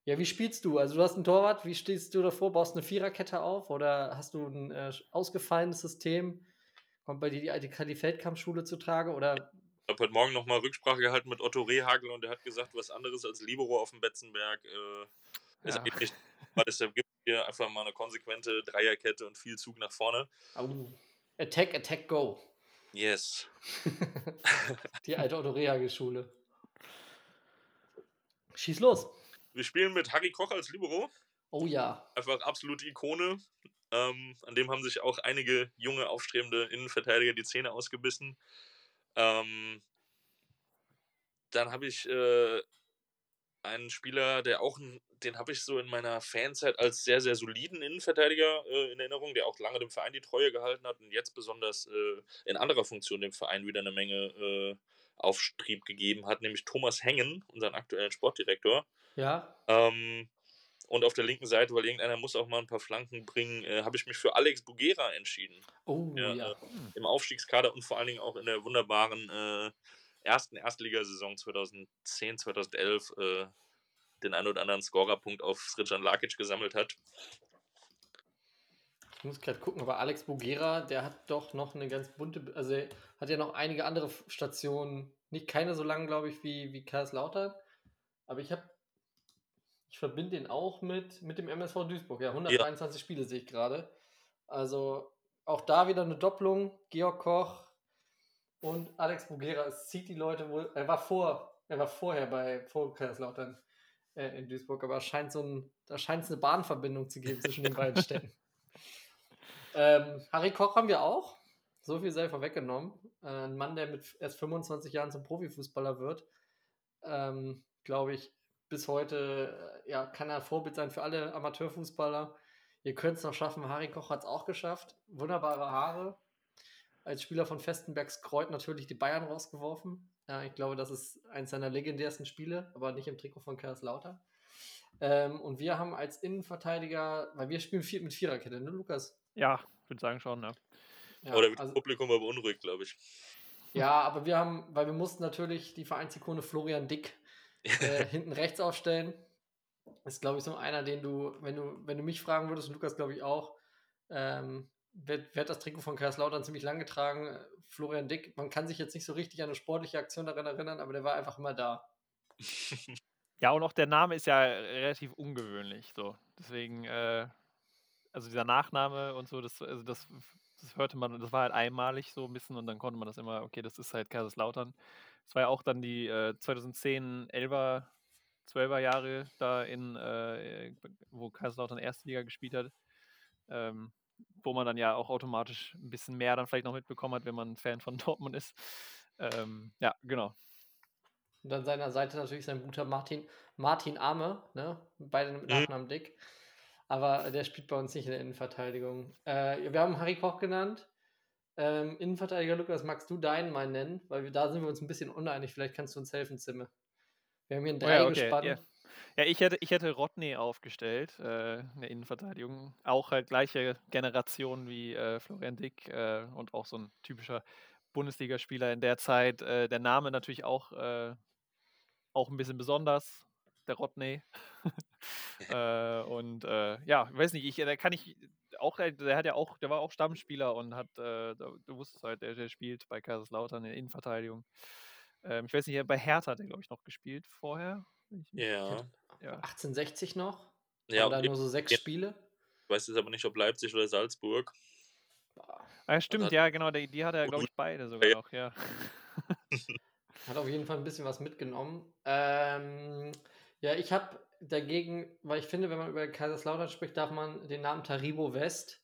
Ja, wie spielst du? Also du hast einen Torwart, wie stehst du davor? Baust du eine Viererkette auf oder hast du ein äh, ausgefallenes System? Kommt bei dir die alte Kali Feldkampfschule zu Trage oder
ich habe heute Morgen nochmal Rücksprache gehalten mit Otto Rehagel und der hat gesagt, was anderes als Libero auf dem Betzenberg äh, ist ja. nicht. Deshalb gibt es hier einfach mal eine konsequente Dreierkette und viel Zug nach vorne.
Oh. Attack, attack, go.
Yes.
Die alte Otto Rehagel-Schule. Schieß los.
Wir spielen mit Harry Koch als Libero.
Oh ja.
Einfach absolute Ikone. Ähm, an dem haben sich auch einige junge, aufstrebende Innenverteidiger die Zähne ausgebissen. Ähm, dann habe ich äh, einen Spieler, der auch, den habe ich so in meiner Fanzeit als sehr, sehr soliden Innenverteidiger äh, in Erinnerung, der auch lange dem Verein die Treue gehalten hat und jetzt besonders äh, in anderer Funktion dem Verein wieder eine Menge äh, Aufstrieb gegeben hat, nämlich Thomas Hengen, unseren aktuellen Sportdirektor.
Ja.
Ähm, und auf der linken Seite, weil irgendeiner muss auch mal ein paar Flanken bringen, äh, habe ich mich für Alex Bugera entschieden.
Oh, ja. ja. Äh,
Im Aufstiegskader und vor allen Dingen auch in der wunderbaren äh, ersten Erstligasaison 2010, 2011 äh, den einen oder anderen Scorerpunkt auf Srdjan Lakic gesammelt hat.
Ich muss gerade gucken, aber Alex Bogera, der hat doch noch eine ganz bunte, also er hat ja noch einige andere Stationen, nicht keine so lang, glaube ich, wie, wie Kaiserslautern, aber ich habe, ich verbinde den auch mit, mit dem MSV Duisburg, ja, 123 ja. Spiele sehe ich gerade. Also auch da wieder eine Doppelung, Georg Koch und Alex Bogera, es zieht die Leute wohl, er war vor, er war vorher bei, vor Kaiserslautern äh, in Duisburg, aber scheint so ein, da scheint es eine Bahnverbindung zu geben zwischen den beiden Städten. Ähm, Harry Koch haben wir auch. So viel sei vorweggenommen. Äh, ein Mann, der mit erst 25 Jahren zum Profifußballer wird. Ähm, Glaube ich, bis heute äh, ja, kann er Vorbild sein für alle Amateurfußballer. Ihr könnt es noch schaffen. Harry Koch hat es auch geschafft. Wunderbare Haare. Als Spieler von Festenbergs Kreuz natürlich die Bayern rausgeworfen. Ja, ich glaube, das ist eines seiner legendärsten Spiele, aber nicht im Trikot von Kaiserslautern. Ähm, und wir haben als Innenverteidiger, weil wir spielen viel mit Viererkette, ne, Lukas?
Ja, ich würde sagen schon, ja.
ja Oder das also, Publikum war beunruhigt, glaube ich.
Ja, aber wir haben, weil wir mussten natürlich die Vereinsikone Florian Dick äh, hinten rechts aufstellen. Ist, glaube ich, so einer, den du, wenn du, wenn du mich fragen würdest, und Lukas, glaube ich, auch, ähm, wird, wird das Trikot von Kaiserslautern ziemlich lang getragen. Florian Dick, man kann sich jetzt nicht so richtig an eine sportliche Aktion daran erinnern, aber der war einfach immer da.
Ja, und auch der Name ist ja relativ ungewöhnlich. So. Deswegen, äh, also dieser Nachname und so, das, also das, das hörte man, das war halt einmalig so ein bisschen und dann konnte man das immer, okay, das ist halt Kaiserslautern. Das war ja auch dann die äh, 2010, 11er, 12er Jahre da in, äh, wo Kaiserslautern erste Liga gespielt hat. Ähm, wo man dann ja auch automatisch ein bisschen mehr dann vielleicht noch mitbekommen hat, wenn man Fan von Dortmund ist. Ähm, ja, genau.
Und an seiner Seite natürlich sein Bruder Martin, Martin Arme, ne? beide mit mhm. Nachnamen Dick. Aber der spielt bei uns nicht in der Innenverteidigung. Äh, wir haben Harry Koch genannt. Ähm, Innenverteidiger Lukas, magst du deinen mal nennen? Weil wir, da sind wir uns ein bisschen uneinig. Vielleicht kannst du uns helfen, Zimme. Wir haben hier ein Drei oh ja, okay. gespannt.
Yeah. Ja, ich hätte, ich hätte Rodney aufgestellt äh, in der Innenverteidigung. Auch halt gleiche Generation wie äh, Florian Dick äh, und auch so ein typischer Bundesligaspieler in der Zeit. Äh, der Name natürlich auch, äh, auch ein bisschen besonders, der Rodney. Äh, und ja, ich weiß nicht, ich, da kann ich auch, der hat ja auch, der war auch Stammspieler und hat, du wusstest halt, der, der spielt bei Kaiserslautern in der Innenverteidigung. Ähm, ich weiß nicht, bei Hertha hat er, glaube ich, noch gespielt vorher.
Ja.
ja. 1860 noch? Ja. Oder nur so sechs ja. Spiele?
Ich weiß jetzt aber nicht, ob Leipzig oder Salzburg.
Ah, stimmt, ja, genau, die, die hat er, glaube ich, beide sogar noch, ja.
hat auf jeden Fall ein bisschen was mitgenommen. Ähm, ja, ich habe dagegen, weil ich finde, wenn man über Kaiserslautern spricht, darf man den Namen Taribo West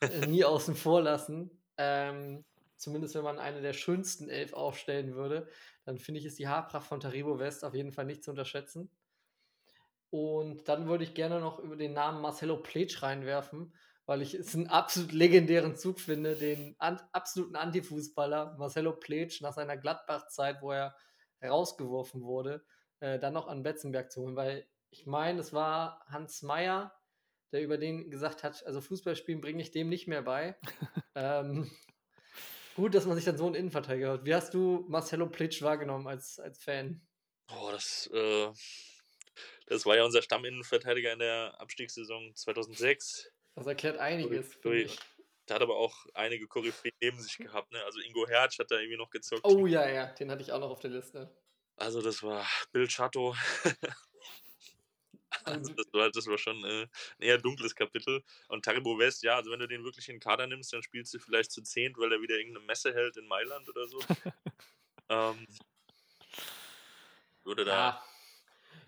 äh, nie außen vor lassen. Ähm, zumindest wenn man eine der schönsten elf aufstellen würde, dann finde ich, ist die Haarpracht von Taribo West auf jeden Fall nicht zu unterschätzen. Und dann würde ich gerne noch über den Namen Marcelo Pletsch reinwerfen, weil ich es einen absolut legendären Zug finde, den an, absoluten Antifußballer Marcelo Pletsch nach seiner Gladbach-Zeit, wo er rausgeworfen wurde, äh, dann noch an Betzenberg zu holen, weil ich meine, es war Hans Meyer, der über den gesagt hat, also Fußballspielen bringe ich dem nicht mehr bei. ähm, Gut, dass man sich dann so einen Innenverteidiger hat. Wie hast du Marcelo Plitsch wahrgenommen als, als Fan?
Oh, das, äh, das war ja unser Stamminnenverteidiger in der Abstiegssaison 2006.
Das erklärt einiges.
Der hat aber auch einige Koryphäen neben sich gehabt. Ne? Also Ingo Hertz hat da irgendwie noch gezockt.
Oh ja, ja, den hatte ich auch noch auf der Liste.
Also das war Bill Chato. Also das, war, das war schon äh, ein eher dunkles Kapitel. Und Taribo West, ja, also wenn du den wirklich in den Kader nimmst, dann spielst du vielleicht zu zehnt, weil er wieder irgendeine Messe hält in Mailand oder so. ähm, würde da. Ja,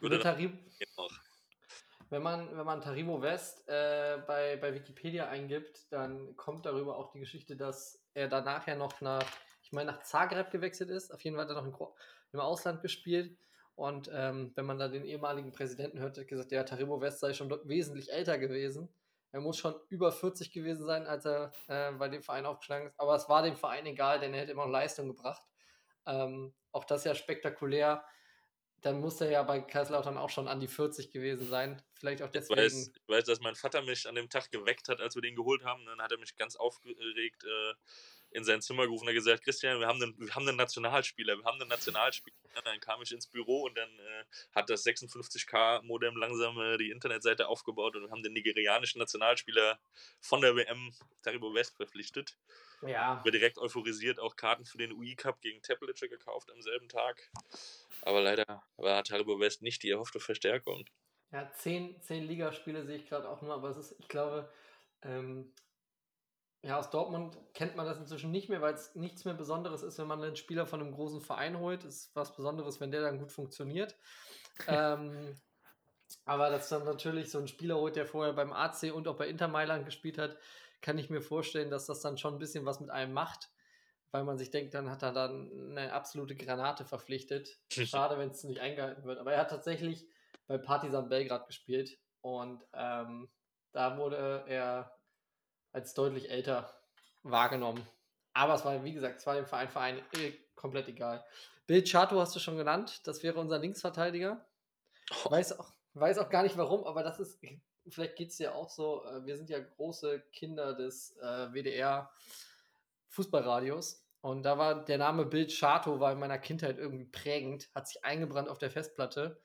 würde Tarib wenn man, wenn man Taribo West äh, bei, bei Wikipedia eingibt, dann kommt darüber auch die Geschichte, dass er danach ja noch nach, ich meine, nach Zagreb gewechselt ist. Auf jeden Fall er noch im, im Ausland gespielt und ähm, wenn man da den ehemaligen Präsidenten hört, hat gesagt, ja, Taribo West sei schon wesentlich älter gewesen. Er muss schon über 40 gewesen sein, als er äh, bei dem Verein aufgeschlagen ist. Aber es war dem Verein egal, denn er hätte immer noch Leistung gebracht. Ähm, auch das ja spektakulär. Dann muss er ja bei Kaiserslautern auch schon an die 40 gewesen sein. Vielleicht auch deswegen.
Ich weiß, ich weiß, dass mein Vater mich an dem Tag geweckt hat, als wir den geholt haben. Dann hat er mich ganz aufgeregt äh, in sein Zimmer gerufen und hat gesagt, Christian, wir haben einen, wir haben einen Nationalspieler, wir haben einen Nationalspieler. Und dann kam ich ins Büro und dann äh, hat das 56K-Modem langsam äh, die Internetseite aufgebaut und wir haben den nigerianischen Nationalspieler von der WM, Taribo West, verpflichtet.
Ja.
Wir direkt euphorisiert auch Karten für den UI Cup gegen Teplice gekauft am selben Tag. Aber leider war Taribo West nicht die erhoffte Verstärkung.
Ja, zehn, zehn Ligaspiele sehe ich gerade auch nur, aber es ist, ich glaube, ähm, ja, aus Dortmund kennt man das inzwischen nicht mehr, weil es nichts mehr Besonderes ist, wenn man einen Spieler von einem großen Verein holt. Es ist was Besonderes, wenn der dann gut funktioniert. ähm, aber dass dann natürlich so ein Spieler holt, der vorher beim AC und auch bei Inter Mailand gespielt hat, kann ich mir vorstellen, dass das dann schon ein bisschen was mit einem macht, weil man sich denkt, dann hat er dann eine absolute Granate verpflichtet. Schade, wenn es nicht eingehalten wird. Aber er hat tatsächlich bei Partizan Belgrad gespielt und ähm, da wurde er als deutlich älter wahrgenommen. Aber es war, wie gesagt, es war dem Verein, Verein eh komplett egal. Bill Chato hast du schon genannt, das wäre unser Linksverteidiger. Weiß auch, weiß auch gar nicht warum, aber das ist, vielleicht geht es dir auch so, äh, wir sind ja große Kinder des äh, WDR Fußballradios und da war der Name Bill Chato war in meiner Kindheit irgendwie prägend, hat sich eingebrannt auf der Festplatte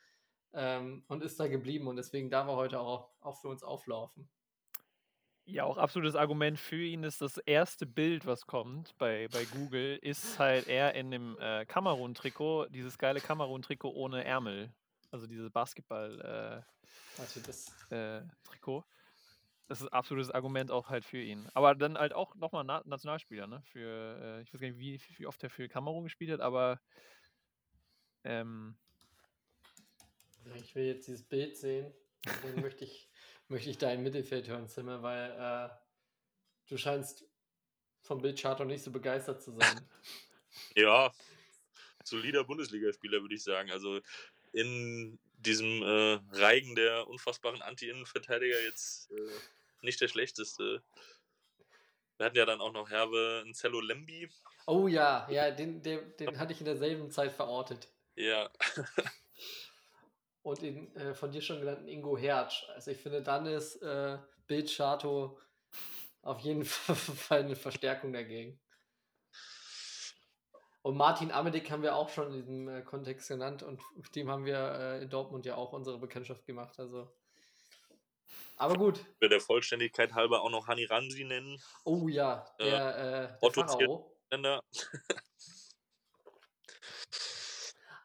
ähm, und ist da geblieben und deswegen darf er heute auch, auch für uns auflaufen.
Ja, auch absolutes Argument für ihn ist das erste Bild, was kommt bei, bei Google, ist halt er in dem äh, Kamerun-Trikot, dieses geile Kamerun-Trikot ohne Ärmel. Also dieses Basketball-Trikot. Äh, äh, das ist absolutes Argument auch halt für ihn. Aber dann halt auch nochmal Na Nationalspieler, ne? Für, äh, ich weiß gar nicht, wie, wie oft er für Kamerun gespielt hat, aber ähm,
ich will jetzt dieses Bild sehen. Den möchte ich möchte ich da im Mittelfeld hören, Zimmer, weil äh, du scheinst vom Bildcharter nicht so begeistert zu sein.
ja, solider Bundesligaspieler, würde ich sagen. Also in diesem äh, Reigen der unfassbaren Anti-Innenverteidiger jetzt äh, nicht der schlechteste. Wir hatten ja dann auch noch Herbe Cello Lembi.
Oh ja, ja, den, den, den hatte ich in derselben Zeit verortet.
Ja.
und den äh, von dir schon genannten Ingo Hertz. Also ich finde, dann ist äh, Bild Chato auf jeden Fall eine Verstärkung dagegen. Und Martin Amedik haben wir auch schon in diesem äh, Kontext genannt und mit dem haben wir äh, in Dortmund ja auch unsere Bekanntschaft gemacht. Also. Aber gut.
Wir der Vollständigkeit halber auch noch Hani Ransi nennen.
Oh ja, der, äh, der
Otto
Pharao.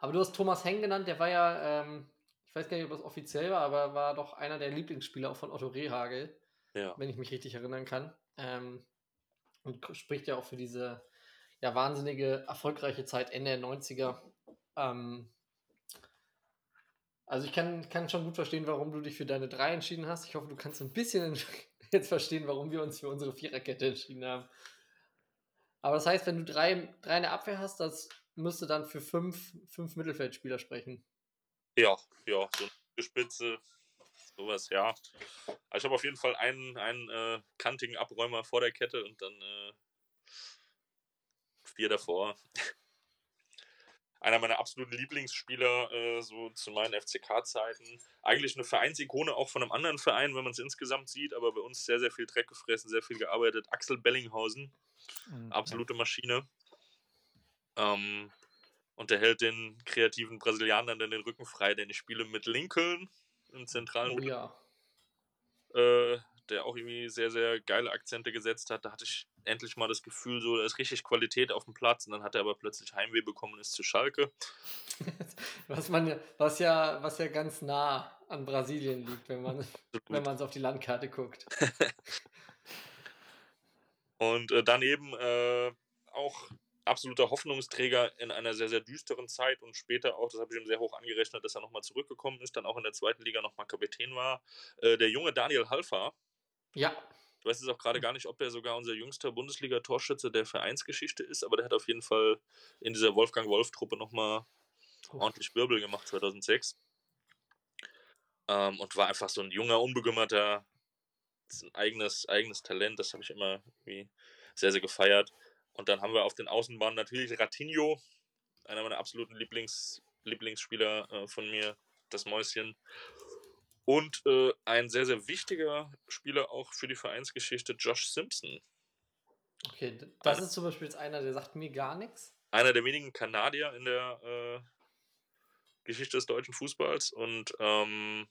Aber du hast Thomas Heng genannt, der war ja ähm, ich weiß gar nicht, ob das offiziell war, aber war doch einer der Lieblingsspieler auch von Otto Rehagel,
ja.
wenn ich mich richtig erinnern kann. Ähm, und spricht ja auch für diese ja, wahnsinnige, erfolgreiche Zeit Ende der 90er. Ähm, also ich kann, kann schon gut verstehen, warum du dich für deine drei entschieden hast. Ich hoffe, du kannst ein bisschen jetzt verstehen, warum wir uns für unsere Viererkette entschieden haben. Aber das heißt, wenn du drei, drei in der Abwehr hast, das müsste dann für fünf, fünf Mittelfeldspieler sprechen.
Ja, ja, so eine Spitze, sowas, ja. Also ich habe auf jeden Fall einen, einen äh, kantigen Abräumer vor der Kette und dann äh, vier davor. Einer meiner absoluten Lieblingsspieler, äh, so zu meinen FCK-Zeiten. Eigentlich eine Vereinsikone auch von einem anderen Verein, wenn man es insgesamt sieht, aber bei uns sehr, sehr viel Dreck gefressen, sehr viel gearbeitet. Axel Bellinghausen, mhm. absolute Maschine. Ähm, und der hält den kreativen Brasilianern dann den Rücken frei, denn ich spiele mit Lincoln im zentralen
oh, ja.
äh, der auch irgendwie sehr, sehr geile Akzente gesetzt hat. Da hatte ich endlich mal das Gefühl, so, da ist richtig Qualität auf dem Platz und dann hat er aber plötzlich Heimweh bekommen und ist zu Schalke.
was, man, was, ja, was ja ganz nah an Brasilien liegt, wenn man wenn man auf die Landkarte guckt.
und äh, daneben äh, auch absoluter Hoffnungsträger in einer sehr, sehr düsteren Zeit und später auch, das habe ich ihm sehr hoch angerechnet, dass er nochmal zurückgekommen ist, dann auch in der zweiten Liga nochmal Kapitän war. Äh, der junge Daniel Halfa.
Ja.
Ich weiß jetzt auch gerade gar nicht, ob er sogar unser jüngster Bundesliga-Torschütze der Vereinsgeschichte ist, aber der hat auf jeden Fall in dieser Wolfgang-Wolf-Truppe nochmal oh. ordentlich Wirbel gemacht 2006. Ähm, und war einfach so ein junger, unbekümmerter, ein eigenes, eigenes Talent, das habe ich immer sehr, sehr gefeiert. Und dann haben wir auf den Außenbahnen natürlich Ratinho, einer meiner absoluten Lieblings, Lieblingsspieler äh, von mir, das Mäuschen. Und äh, ein sehr, sehr wichtiger Spieler auch für die Vereinsgeschichte, Josh Simpson.
Okay, das ist zum Beispiel jetzt einer, der sagt mir gar nichts.
Einer der wenigen Kanadier in der äh, Geschichte des deutschen Fußballs und ähm,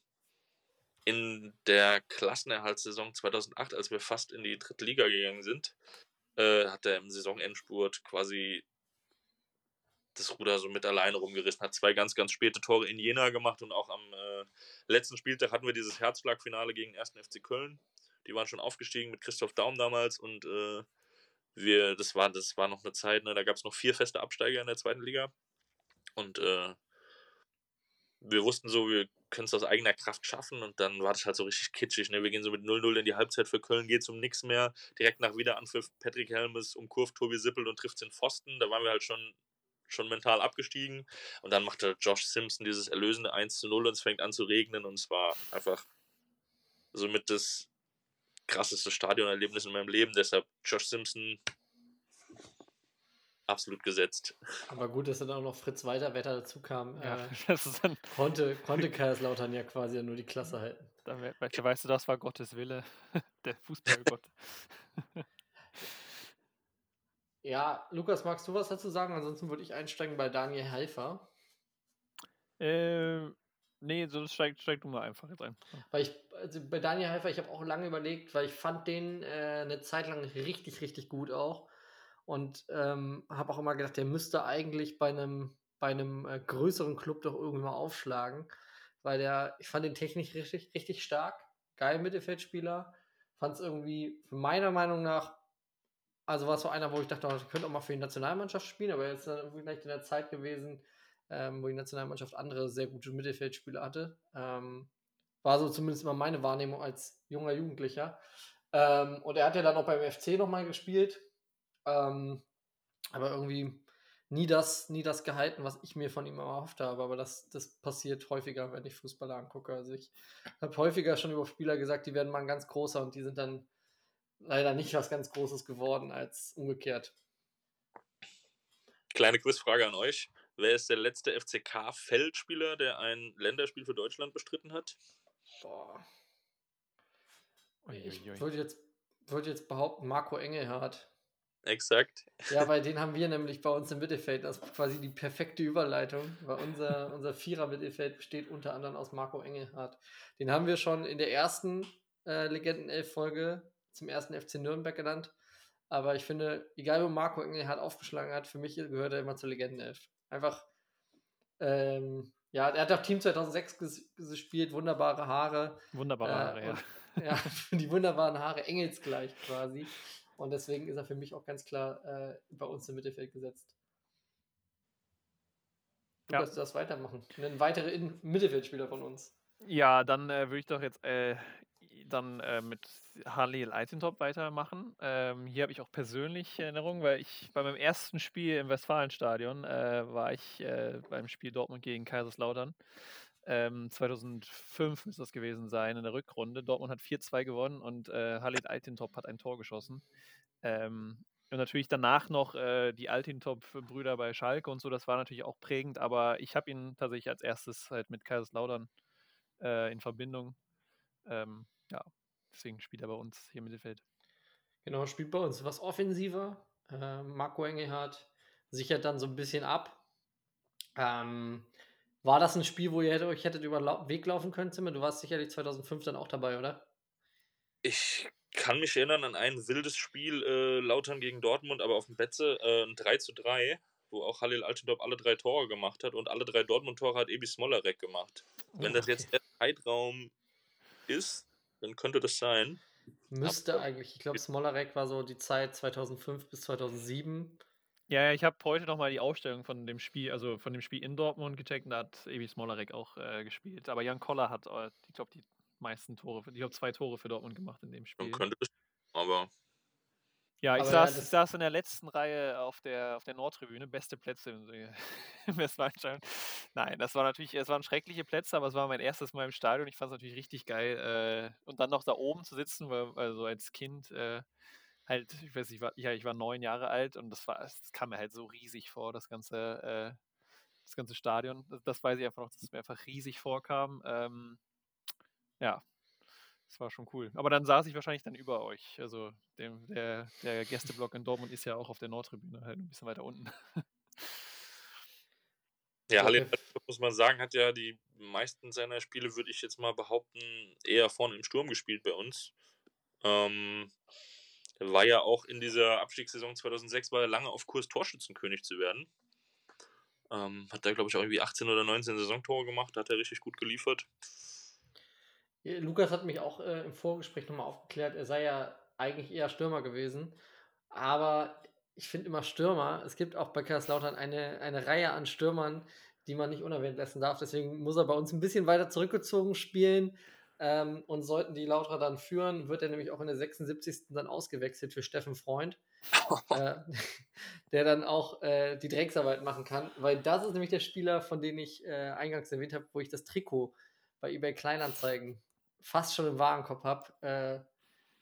in der Klassenerhaltssaison 2008, als wir fast in die dritte Liga gegangen sind, äh, hat er im Saisonendspurt quasi das Ruder so mit alleine rumgerissen, hat zwei ganz, ganz späte Tore in Jena gemacht und auch am äh, letzten Spieltag hatten wir dieses Herzschlagfinale gegen den 1. FC Köln. Die waren schon aufgestiegen mit Christoph Daum damals und äh, wir, das war, das war noch eine Zeit, ne, da gab es noch vier feste Absteiger in der zweiten Liga. Und äh, wir wussten so, wir können es aus eigener Kraft schaffen und dann war das halt so richtig kitschig. Ne? Wir gehen so mit 0-0 in die Halbzeit für Köln, geht um nichts mehr. Direkt nach Wiederanpfiff Patrick Helmes umkurvt Tobi Sippel und trifft den Pfosten. Da waren wir halt schon, schon mental abgestiegen. Und dann machte Josh Simpson dieses erlösende 1 zu 0 und es fängt an zu regnen und es war einfach somit das krasseste Stadionerlebnis in meinem Leben. Deshalb Josh Simpson absolut gesetzt.
Aber gut, dass dann auch noch Fritz Weiterwetter dazu kam.
Ja,
äh,
das ist dann,
konnte, konnte Kaiserslautern ja quasi nur die Klasse halten.
dann we- we- weißt du, das war Gottes Wille, der Fußballgott.
Ja, Lukas, magst du was dazu sagen? Ansonsten würde ich einsteigen bei Daniel Heifer.
äh, nee, so steig, steig du mal einfach jetzt ein.
Weil ich, also bei Daniel Heifer, ich habe auch lange überlegt, weil ich fand den äh, eine Zeit lang richtig, richtig gut auch. Und ähm, habe auch immer gedacht, der müsste eigentlich bei einem, bei einem äh, größeren Club doch irgendwie mal aufschlagen. Weil der, ich fand den technisch richtig, richtig stark. Geil Mittelfeldspieler. Fand es irgendwie, meiner Meinung nach, also war es so einer, wo ich dachte, ich könnte auch mal für die Nationalmannschaft spielen, aber jetzt vielleicht in der Zeit gewesen, ähm, wo die Nationalmannschaft andere sehr gute Mittelfeldspieler hatte. Ähm, war so zumindest immer meine Wahrnehmung als junger Jugendlicher. Ähm, und er hat ja dann auch beim FC nochmal gespielt. Ähm, aber irgendwie nie das, nie das gehalten, was ich mir von ihm erhofft habe. Aber das, das passiert häufiger, wenn ich Fußballer angucke. Also ich habe häufiger schon über Spieler gesagt, die werden mal ein ganz großer und die sind dann leider nicht was ganz Großes geworden als umgekehrt.
Kleine Quizfrage an euch. Wer ist der letzte FCK-Feldspieler, der ein Länderspiel für Deutschland bestritten hat?
Boah. Ich würde jetzt, würde jetzt behaupten, Marco Engelhardt.
Exakt.
Ja, weil den haben wir nämlich bei uns im Mittelfeld. Das ist quasi die perfekte Überleitung, weil unser, unser Vierer-Mittelfeld besteht unter anderem aus Marco Engelhardt. Den haben wir schon in der ersten äh, Legenden-Elf-Folge zum ersten FC Nürnberg genannt. Aber ich finde, egal wo Marco Engelhardt aufgeschlagen hat, für mich gehört er immer zur Legenden-Elf. Einfach, ähm, ja, er hat auch Team 2006 ges gespielt, wunderbare Haare.
Wunderbare
Äh,
Haare, ja.
und- ja, die wunderbaren Haare, engelsgleich quasi. Und deswegen ist er für mich auch ganz klar äh, bei uns im Mittelfeld gesetzt.
Ja.
Lukas, du darfst weitermachen. Ein weiterer In Mittelfeldspieler von uns.
Ja, dann äh, würde ich doch jetzt äh, dann äh, mit Halil Altintop weitermachen. Ähm, hier habe ich auch persönlich Erinnerungen, weil ich bei meinem ersten Spiel im Westfalenstadion äh, war ich äh, beim Spiel Dortmund gegen Kaiserslautern. Ähm, 2005 müsste das gewesen sein in der Rückrunde. Dortmund hat 4-2 gewonnen und äh, Halil Altintop hat ein Tor geschossen. Ähm, und natürlich danach noch äh, die Altintop-Brüder bei Schalke und so, das war natürlich auch prägend, aber ich habe ihn tatsächlich als erstes halt mit Kaiserslautern äh, in Verbindung. Ähm, ja, deswegen spielt er bei uns hier im Mittelfeld.
Genau, spielt bei uns was offensiver. Äh, Marco Engelhardt sichert dann so ein bisschen ab. Ähm, war das ein Spiel, wo ihr euch hättet über den Weg laufen können, Zimmer? Du warst sicherlich 2005 dann auch dabei, oder?
Ich kann mich erinnern an ein wildes Spiel, äh, Lautern gegen Dortmund, aber auf dem Betze, äh, ein 3 zu 3, wo auch Halil Altendorf alle drei Tore gemacht hat und alle drei Dortmund-Tore hat Ebi Smolarek gemacht. Wenn
Oh,
das
okay.
jetzt der Zeitraum ist, dann könnte das sein.
Müsste eigentlich. Ich glaube, Smolarek war so die Zeit 2005 bis 2007.
Ja, ja, ich habe heute nochmal die Aufstellung von dem Spiel, also von dem Spiel in Dortmund gecheckt und da hat Ebi Smolarek auch äh, gespielt. Aber Jan Koller hat, äh, ich glaube, die meisten Tore, für- ich glaube, zwei Tore für Dortmund gemacht in dem Spiel.
könnte das, aber
Ja, ich
Aber
saß,
ja,
ich saß in der letzten Reihe auf der, auf der Nordtribüne, beste Plätze im, im Westfalenstadion. Nein, das war natürlich, es waren schreckliche Plätze, aber es war mein erstes Mal im Stadion. Ich fand es natürlich richtig geil. Äh, und dann noch da oben zu sitzen, weil, also als Kind äh, halt, ich weiß nicht, ich war, ja, ich war neun Jahre alt und das war, es kam mir halt so riesig vor, das ganze, äh, das ganze Stadion. Das, das weiß ich einfach noch, dass es mir einfach riesig vorkam. Ähm, ja. Das war schon cool. Aber dann saß ich wahrscheinlich dann über euch. Also dem, der, der Gästeblock in Dortmund ist ja auch auf der Nordtribüne, halt ein bisschen weiter unten.
Ja, Halle, muss man sagen, hat ja die meisten seiner Spiele, würde ich jetzt mal behaupten, eher vorne im Sturm gespielt bei uns. Ähm, war ja auch in dieser Abstiegssaison 2006 war er lange auf Kurs Torschützenkönig zu werden. Ähm, hat da, glaube ich, auch irgendwie 18 oder 19 Saisontore gemacht, hat er richtig gut geliefert.
Lukas hat mich auch äh, im Vorgespräch nochmal aufgeklärt, er sei ja eigentlich eher Stürmer gewesen. Aber ich finde immer Stürmer, es gibt auch bei Kaiserslautern eine, eine Reihe an Stürmern, die man nicht unerwähnt lassen darf. Deswegen muss er bei uns ein bisschen weiter zurückgezogen spielen. Ähm, und sollten die Lauterer dann führen, wird er nämlich auch in der 76. dann ausgewechselt für Steffen Freund, äh, der dann auch äh, die Drecksarbeit machen kann. Weil das ist nämlich der Spieler, von dem ich äh, eingangs erwähnt habe, wo ich das Trikot bei eBay Kleinanzeigen fast schon im Warenkorb habe. Äh,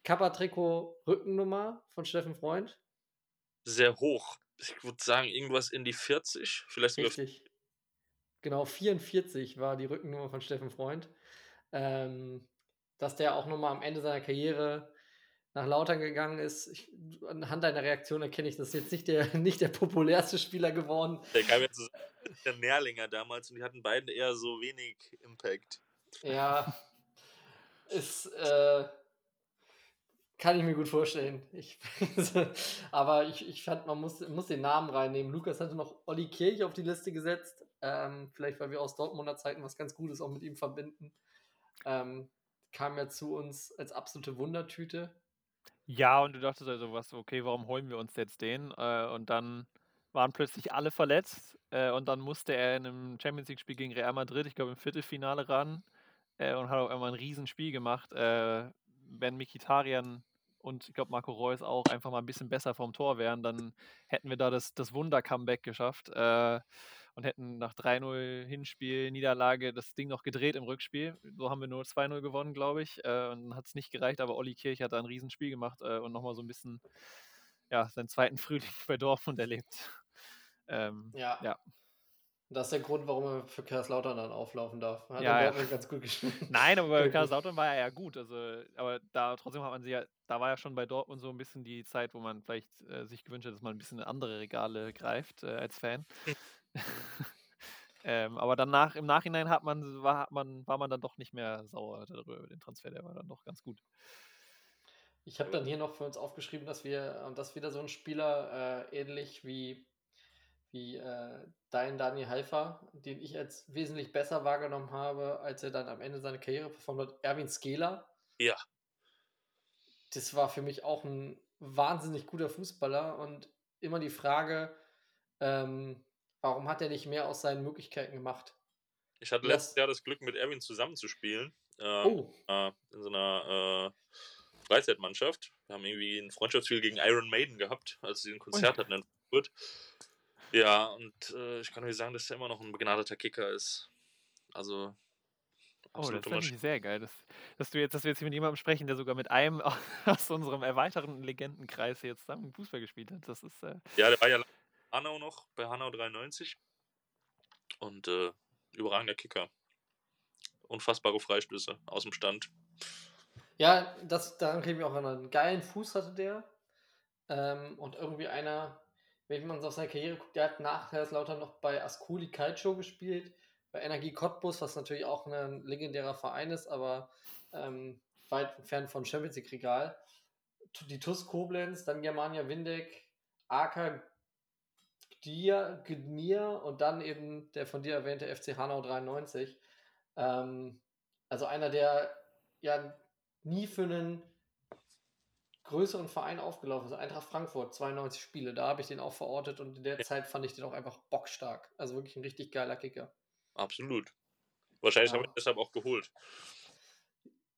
Kappa-Trikot Rückennummer von Steffen Freund.
Sehr hoch. Ich würde sagen, irgendwas in die 40, vielleicht.
Richtig. Genau, 44 war die Rückennummer von Steffen Freund. Ähm, dass der auch nochmal am Ende seiner Karriere nach Lautern gegangen ist. Ich, anhand deiner Reaktion erkenne ich, das ist jetzt nicht der, nicht der populärste Spieler geworden.
Der kam mit der Nährlinger damals und die hatten beiden eher so wenig Impact.
Ja, ist, äh, kann ich mir gut vorstellen. Ich, aber ich, ich fand, man muss, muss den Namen reinnehmen. Lukas hatte noch Olli Kirch auf die Liste gesetzt. Ähm, vielleicht, weil wir aus Dortmunder Zeiten was ganz Gutes auch mit ihm verbinden. Ähm, kam ja zu uns als absolute Wundertüte.
Ja, und du dachtest also was, okay, warum holen wir uns jetzt den? Äh, und dann waren plötzlich alle verletzt äh, und dann musste er in einem Champions League-Spiel gegen Real Madrid, ich glaube im Viertelfinale ran äh, und hat auf einmal ein Riesenspiel gemacht. Äh, wenn Mikitarian und ich glaube Marco Reus auch einfach mal ein bisschen besser vom Tor wären, dann hätten wir da das, das Wunder-Comeback geschafft äh, und hätten nach 3-0 Hinspiel, Niederlage das Ding noch gedreht im Rückspiel. So haben wir nur 2-0 gewonnen, glaube ich. Äh, und dann hat es nicht gereicht, aber Olli Kirch hat da ein Riesenspiel gemacht äh, und nochmal so ein bisschen ja, seinen zweiten Frühling bei Dortmund erlebt. Ähm,
ja.
ja.
Das ist der Grund, warum er für Kaiserslautern dann auflaufen darf. Hat
ja, ja.
ganz gut gespielt.
Nein, aber bei Kaiserslautern war er ja gut. Also, aber da trotzdem hat man sie ja, da war ja schon bei Dortmund so ein bisschen die Zeit, wo man vielleicht äh, sich gewünscht hat, dass man ein bisschen in andere Regale greift äh, als Fan. ähm, aber danach, im Nachhinein hat man, war, hat man, war man dann doch nicht mehr sauer darüber über den Transfer, der war dann doch ganz gut.
Ich habe dann hier noch für uns aufgeschrieben, dass wir, und das ist wieder so ein Spieler, äh, ähnlich wie wie äh, dein Daniel Haifa, den ich als wesentlich besser wahrgenommen habe, als er dann am Ende seine Karriere performt hat, Erwin Skela.
Ja.
Das war für mich auch ein wahnsinnig guter Fußballer und immer die Frage, ähm, warum hat er nicht mehr aus seinen Möglichkeiten gemacht?
Ich hatte letztes Jahr das Glück, mit Erwin zusammenzuspielen. Äh,
oh.
äh, in so einer äh, Freizeitmannschaft. Wir haben irgendwie ein Freundschaftsspiel gegen Iron Maiden gehabt, als sie ein Konzert hatten in Frankfurt. Ja, und äh, ich kann euch sagen, dass er immer noch ein begnadeter Kicker ist. Also.
Oh, das finde ich sehr geil, dass, dass, du jetzt, dass wir jetzt hier mit jemandem sprechen, der sogar mit einem aus unserem erweiterten Legendenkreis jetzt zusammen Fußball gespielt hat. Das ist. Äh
ja, der war ja Hanau noch, bei Hanau 93. Und äh, überragender Kicker. Unfassbare Freistöße aus dem Stand.
Ja, das, daran kriegen wir auch an. Einen geilen Fuß hatte der. Ähm, und irgendwie einer, wenn man so auf seine Karriere guckt, der hat nach Kaiserslautern noch bei Ascoli Calcio gespielt, bei Energie Cottbus, was natürlich auch ein legendärer Verein ist, aber ähm, weit entfernt von Champions League Regal. Die TUS Koblenz, dann Germania Windeck, AK Gnier und dann eben der von dir erwähnte FC Hanau 93. Ähm, also einer, der ja nie für einen größeren Verein aufgelaufen ist. Eintracht Frankfurt, 92 Spiele, da habe ich den auch verortet und in der ja. Zeit fand ich den auch einfach bockstark. Also wirklich ein richtig geiler Kicker.
Absolut. Wahrscheinlich ja. haben wir ihn deshalb auch geholt.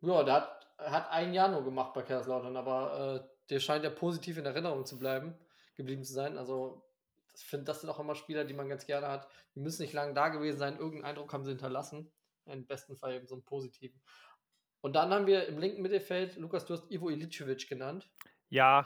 Ja, der hat, hat ein Jahr nur gemacht bei Kaiserslautern, aber äh, der scheint ja positiv in Erinnerung zu bleiben, geblieben zu sein. Also ich finde, das sind auch immer Spieler, die man ganz gerne hat. Die müssen nicht lange da gewesen sein, irgendeinen Eindruck haben sie hinterlassen. Im besten Fall eben so einen positiven. Und dann haben wir im linken Mittelfeld, Lukas, du hast Ivo Ilicevic genannt.
Ja,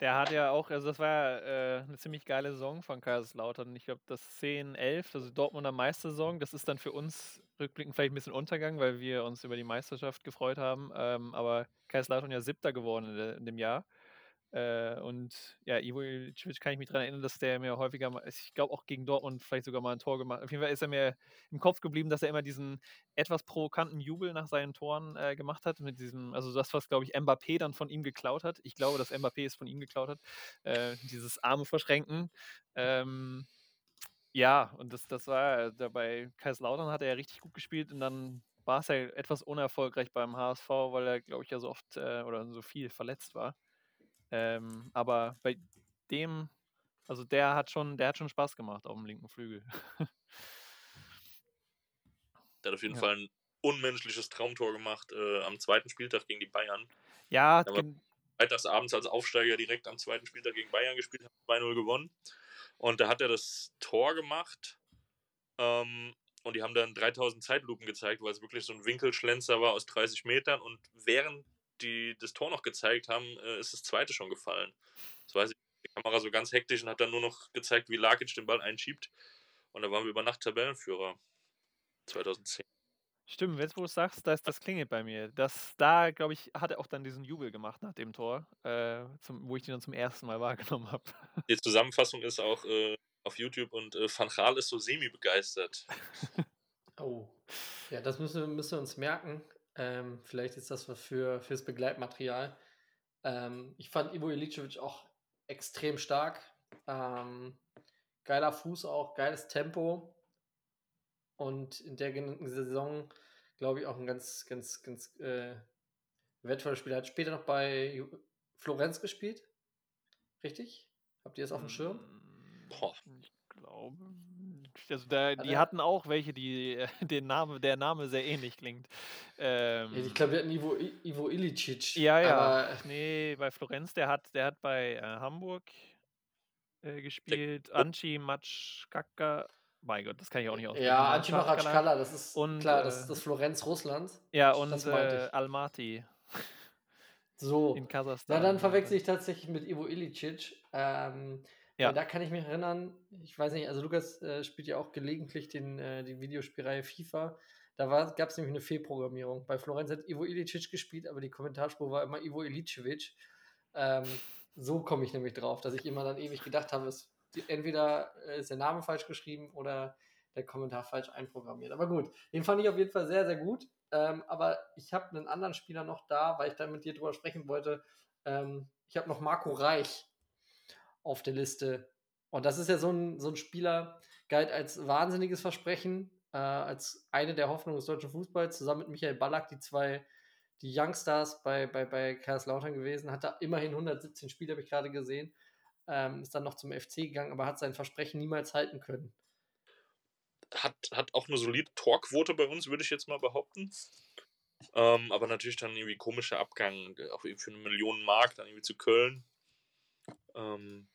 der hat ja auch, also das war ja äh, eine ziemlich geile Saison von Kaiserslautern. Ich glaube, das 10, 11, also Dortmunder Meistersaison, das ist dann für uns rückblickend vielleicht ein bisschen untergegangen, weil wir uns über die Meisterschaft gefreut haben. Ähm, aber Kaiserslautern ja Siebter geworden in, in dem Jahr. Äh, und ja, Ivo Ilicevic kann ich mich daran erinnern, dass der mir häufiger mal, ich glaube auch gegen Dortmund vielleicht sogar mal ein Tor gemacht. Auf jeden Fall ist er mir im Kopf geblieben, dass er immer diesen etwas provokanten Jubel nach seinen Toren äh, gemacht hat. Mit diesem, also das, was glaube ich Mbappé dann von ihm geklaut hat. Ich glaube, dass Mbappé es von ihm geklaut hat. Äh, dieses Arme verschränken. Ähm, ja, und das, das war dabei Kaiserslautern hat er ja richtig gut gespielt und dann war es ja etwas unerfolgreich beim HSV, weil er, glaube ich, ja so oft äh, oder so viel verletzt war. Ähm, aber bei dem, also der hat schon, der hat schon Spaß gemacht auf dem linken Flügel.
der hat auf jeden ja. Fall ein unmenschliches Traumtor gemacht äh, am zweiten Spieltag gegen die Bayern.
Ja,
freitagsabends als Aufsteiger direkt am zweiten Spieltag gegen Bayern gespielt, hat 2-0 gewonnen. Und da hat er das Tor gemacht. Ähm, und die haben dann 3000 Zeitlupen gezeigt, weil es wirklich so ein Winkelschlenzer war aus 30 Metern. Und während die das Tor noch gezeigt haben, äh, ist das zweite schon gefallen. Das weiß ich. Die Kamera so ganz hektisch und hat dann nur noch gezeigt, wie Lakic den Ball einschiebt. Und da waren wir über Nacht Tabellenführer. 2010.
Stimmt, jetzt wo du sagst, das, das klingelt bei mir. Das, da, glaube ich, hat er auch dann diesen Jubel gemacht nach dem Tor, äh, zum, wo ich den dann zum ersten Mal wahrgenommen habe.
Die Zusammenfassung ist auch äh, auf YouTube und äh, Van Gaal ist so semi-begeistert.
oh, ja, das müssen, müssen wir uns merken. Ähm, vielleicht ist das was für, fürs Begleitmaterial. Ähm, ich fand Ivo Ilicevic auch extrem stark. Ähm, geiler Fuß auch, geiles Tempo. Und in der genannten Saison, glaube ich, auch ein ganz, ganz, ganz äh, wertvoller Spieler. Hat später noch bei Florenz gespielt. Richtig? Habt ihr das auf dem Schirm?
Boah. Ich glaube. Also da, die hatten auch welche, die den Name, der Name sehr ähnlich klingt.
Ähm, ich glaube, wir hatten Ivo, Ivo Ilicic.
Ja, ja. Aber nee, bei Florenz, der hat, der hat bei äh, Hamburg äh, gespielt. Anchi Matschkaka mein Gott, das kann ich auch nicht aussprechen.
Ja, Antimachachkala, das ist und, klar, das ist das Florenz Russland.
Ja, und äh, Almaty.
So.
In Kasachstan.
Na, dann verwechsel ich tatsächlich mit Ivo Ilicic. Ähm, ja. Da kann ich mich erinnern, ich weiß nicht, also Lukas äh, spielt ja auch gelegentlich den, äh, die Videospielreihe FIFA. Da gab es nämlich eine Fehlprogrammierung. Bei Florenz hat Ivo Ilicic gespielt, aber die Kommentarspur war immer Ivo Ilicevic. Ähm, so komme ich nämlich drauf, dass ich immer dann ewig gedacht habe, es entweder äh, ist der Name falsch geschrieben oder der Kommentar falsch einprogrammiert. Aber gut, den fand ich auf jeden Fall sehr, sehr gut. Ähm, aber ich habe einen anderen Spieler noch da, weil ich da mit dir drüber sprechen wollte. Ähm, ich habe noch Marco Reich auf der Liste. Und das ist ja so ein, so ein Spieler, galt als wahnsinniges Versprechen, äh, als eine der Hoffnungen des deutschen Fußballs, zusammen mit Michael Ballack, die zwei, die Youngstars bei, bei, bei Kaiserslautern gewesen, hat da immerhin 117 Spiele, habe ich gerade gesehen ähm, ist dann noch zum FC gegangen, aber hat sein Versprechen niemals halten können.
Hat, hat auch eine solide Torquote bei uns, würde ich jetzt mal behaupten. Ähm, aber natürlich dann irgendwie komischer Abgang, auch für eine Million Mark, dann irgendwie zu Köln. Ähm,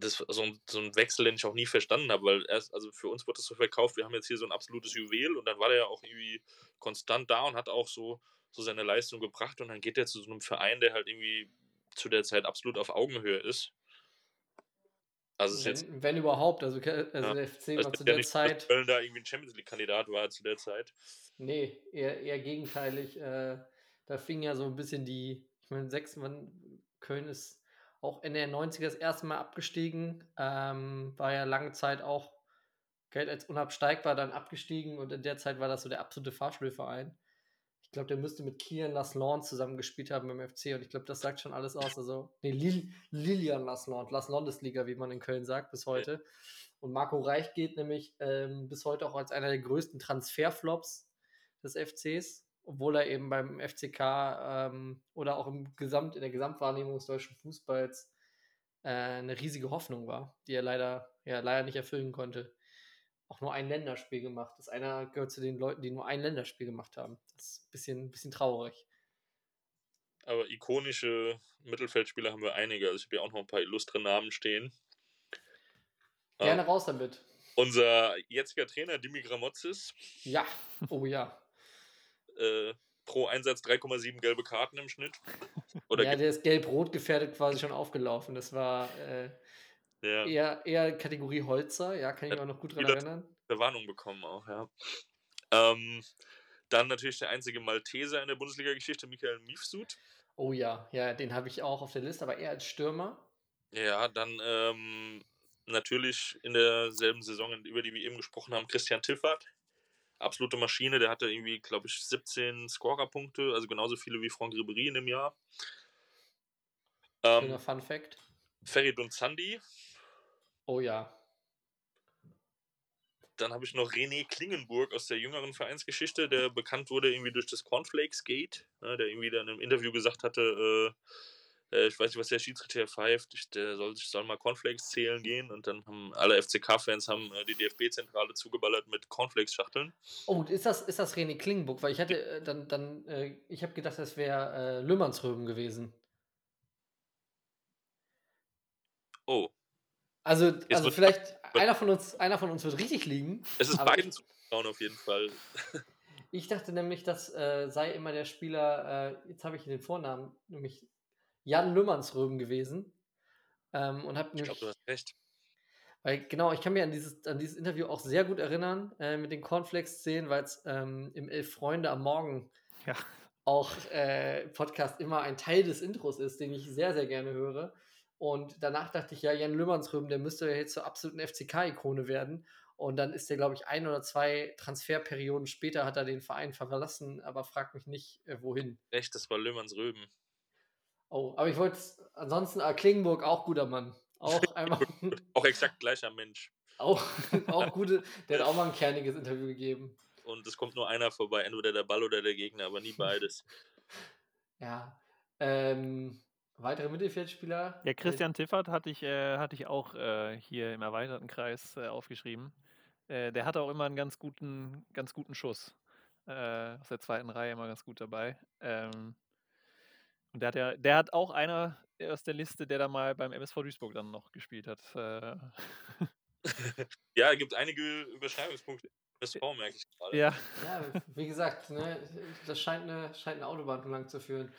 das so ein, so ein Wechsel, den ich auch nie verstanden habe, weil erst, also für uns wurde das so verkauft, wir haben jetzt hier so ein absolutes Juwel und dann war der ja auch irgendwie konstant da und hat auch so, so seine Leistung gebracht und dann geht er zu so einem Verein, der halt irgendwie zu der Zeit absolut auf Augenhöhe ist.
Also wenn, jetzt, wenn überhaupt, also, also der FC war zu der nicht, Zeit.
Köln da irgendwie ein Champions League-Kandidat war zu der Zeit.
Nee, eher, eher gegenteilig. Äh, da fing ja so ein bisschen die, ich meine, sechs, Mann, Köln ist auch Ende der 90er das erste Mal abgestiegen, ähm, war ja lange Zeit auch Geld als unabsteigbar dann abgestiegen und in der Zeit war das so der absolute Fahrstuhlverein glaube, der müsste mit Kian Lasland zusammengespielt haben im FC und ich glaube, das sagt schon alles aus. Also, nee, Lil Lilian Lasland, Laslandesliga, wie man in Köln sagt, bis heute. Und Marco Reich geht nämlich ähm, bis heute auch als einer der größten Transferflops des FCs, obwohl er eben beim FCK ähm, oder auch im Gesamt, in der Gesamtwahrnehmung des deutschen Fußballs äh, eine riesige Hoffnung war, die er leider, ja, leider nicht erfüllen konnte auch nur ein Länderspiel gemacht. Das einer gehört zu den Leuten, die nur ein Länderspiel gemacht haben. Das ist ein bisschen, ein bisschen traurig.
Aber ikonische Mittelfeldspieler haben wir einige. Also ich habe hier auch noch ein paar illustre Namen stehen.
Gerne ähm, raus damit.
Unser jetziger Trainer, Dimi Gramotzis.
Ja, oh ja.
Äh, pro Einsatz 3,7 gelbe Karten im Schnitt.
Oder ja, der ist gelb-rot gefährdet quasi schon aufgelaufen. Das war äh, ja. Eher, eher Kategorie Holzer, ja, kann ich mich auch noch gut dran erinnern.
Verwarnung bekommen auch, ja. Ähm, dann natürlich der einzige Malteser in der Bundesliga-Geschichte, Michael Mifsud.
Oh ja, ja, den habe ich auch auf der Liste, aber eher als Stürmer.
Ja, dann ähm, natürlich in derselben Saison, über die wir eben gesprochen haben, Christian Tiffert. Absolute Maschine, der hatte irgendwie, glaube ich, 17 Scorerpunkte, also genauso viele wie Franck Ribéry in dem Jahr.
Schöner Fun Fact.
Feridun Zandi.
Oh ja.
Dann habe ich noch René Klingenburg aus der jüngeren Vereinsgeschichte, der bekannt wurde irgendwie durch das Cornflakes Gate, ne, der irgendwie dann im Interview gesagt hatte, äh, äh, ich weiß nicht, was der Schiedsrichter pfeift, ich, der soll, ich soll mal Cornflakes zählen gehen und dann haben alle FCK-Fans haben äh, die DFB-Zentrale zugeballert mit Cornflakes-Schachteln.
Oh, ist das, ist das René Klingenburg? Weil ich hatte äh, dann, dann äh, ich habe gedacht, das wäre äh, Lümmernsröben gewesen.
Oh.
Also,
Jetzt
also vielleicht einer von uns, einer von uns wird richtig liegen.
Es ist beiden
ich,
zuzutrauen auf jeden Fall.
ich dachte nämlich, das äh, sei immer der Spieler, äh, jetzt habe ich den Vornamen, nämlich Jan Lümmernsröben gewesen. Ähm, und habe
Ich
nämlich,
glaube, du hast recht.
weil genau, ich kann mich an dieses, an dieses Interview auch sehr gut erinnern äh, mit den Cornflakes-Szenen, weil es ähm, im Elf Freunde am Morgen
Ja.
auch äh, Podcast immer ein Teil des Intros ist, den ich sehr, sehr gerne höre. Und danach dachte ich, ja, Jan Lümmernsröben, der müsste ja jetzt zur absoluten FCK-Ikone werden. Und dann ist der, glaube ich, ein oder zwei Transferperioden später hat er den Verein verlassen, aber fragt mich nicht, äh, wohin.
Recht, das war Löhmanns Röben.
Oh, aber ich wollte ansonsten, äh, Klingenburg, auch guter Mann. Auch einfach,
Auch exakt gleicher Mensch.
auch, auch gute, der hat auch mal ein kerniges Interview gegeben.
Und es kommt nur einer vorbei, entweder der Ball oder der Gegner, aber nie beides.
Ja. Ähm, weitere Mittelfeldspieler?
Ja, Christian Tiffert hatte ich, äh, hatte ich auch äh, hier im erweiterten Kreis äh, aufgeschrieben. Äh, der hatte auch immer einen ganz guten, ganz guten Schuss. Äh, aus der zweiten Reihe immer ganz gut dabei. Ähm, und der hat ja, der hat auch einer aus der Liste, der da mal beim MSV Duisburg dann noch gespielt hat. Äh,
ja, es gibt einige Überschneidungspunkte. Das V merke ich gerade.
ja,
Ja, wie gesagt, ne, das scheint eine, scheint eine Autobahn lang zu führen,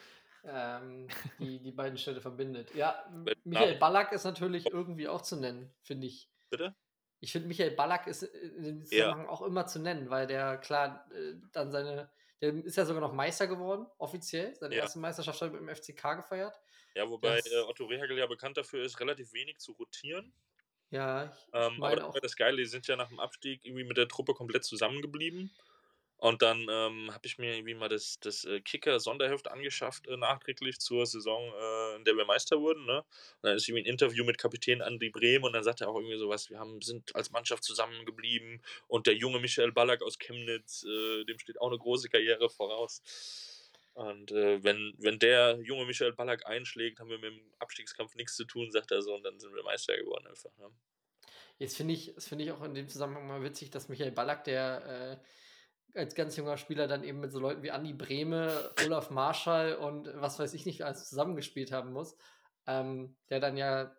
ähm, die die beiden Städte verbindet. Ja, Michael. Ballack ist natürlich irgendwie auch zu nennen, finde ich.
Bitte?
Ich finde, Michael Ballack ist in dem
Ja.
Zusammenhang auch immer zu nennen, weil der klar äh, dann seine, der ist ja sogar noch Meister geworden, offiziell. Seine
Ja.
erste Meisterschaft hat er mit dem FCK gefeiert.
Ja, wobei
Das-
äh, Otto Rehagel ja bekannt dafür ist, relativ wenig zu rotieren.
Ja, ich
Ähm, aber
meine
das
auch.
das Geile, die sind ja nach dem Abstieg irgendwie mit der Truppe komplett zusammengeblieben. Und dann ähm, habe ich mir irgendwie mal das, das äh, Kicker-Sonderheft angeschafft, äh, nachträglich zur Saison, äh, in der wir Meister wurden. Ne? Und dann ist irgendwie ein Interview mit Kapitän André Brehm und dann sagt er auch irgendwie sowas, wir haben, sind als Mannschaft zusammengeblieben und der junge Michael Ballack aus Chemnitz, äh, dem steht auch eine große Karriere voraus. Und äh, wenn, wenn der junge Michael Ballack einschlägt, haben wir mit dem Abstiegskampf nichts zu tun, sagt er so, und dann sind wir Meister geworden einfach. Ne?
Jetzt finde ich, das finde ich auch in dem Zusammenhang mal witzig, dass Michael Ballack, der äh, als ganz junger Spieler dann eben mit so Leuten wie Andi Brehme, Olaf Marschall und was weiß ich nicht alles zusammengespielt haben muss, ähm, der dann ja,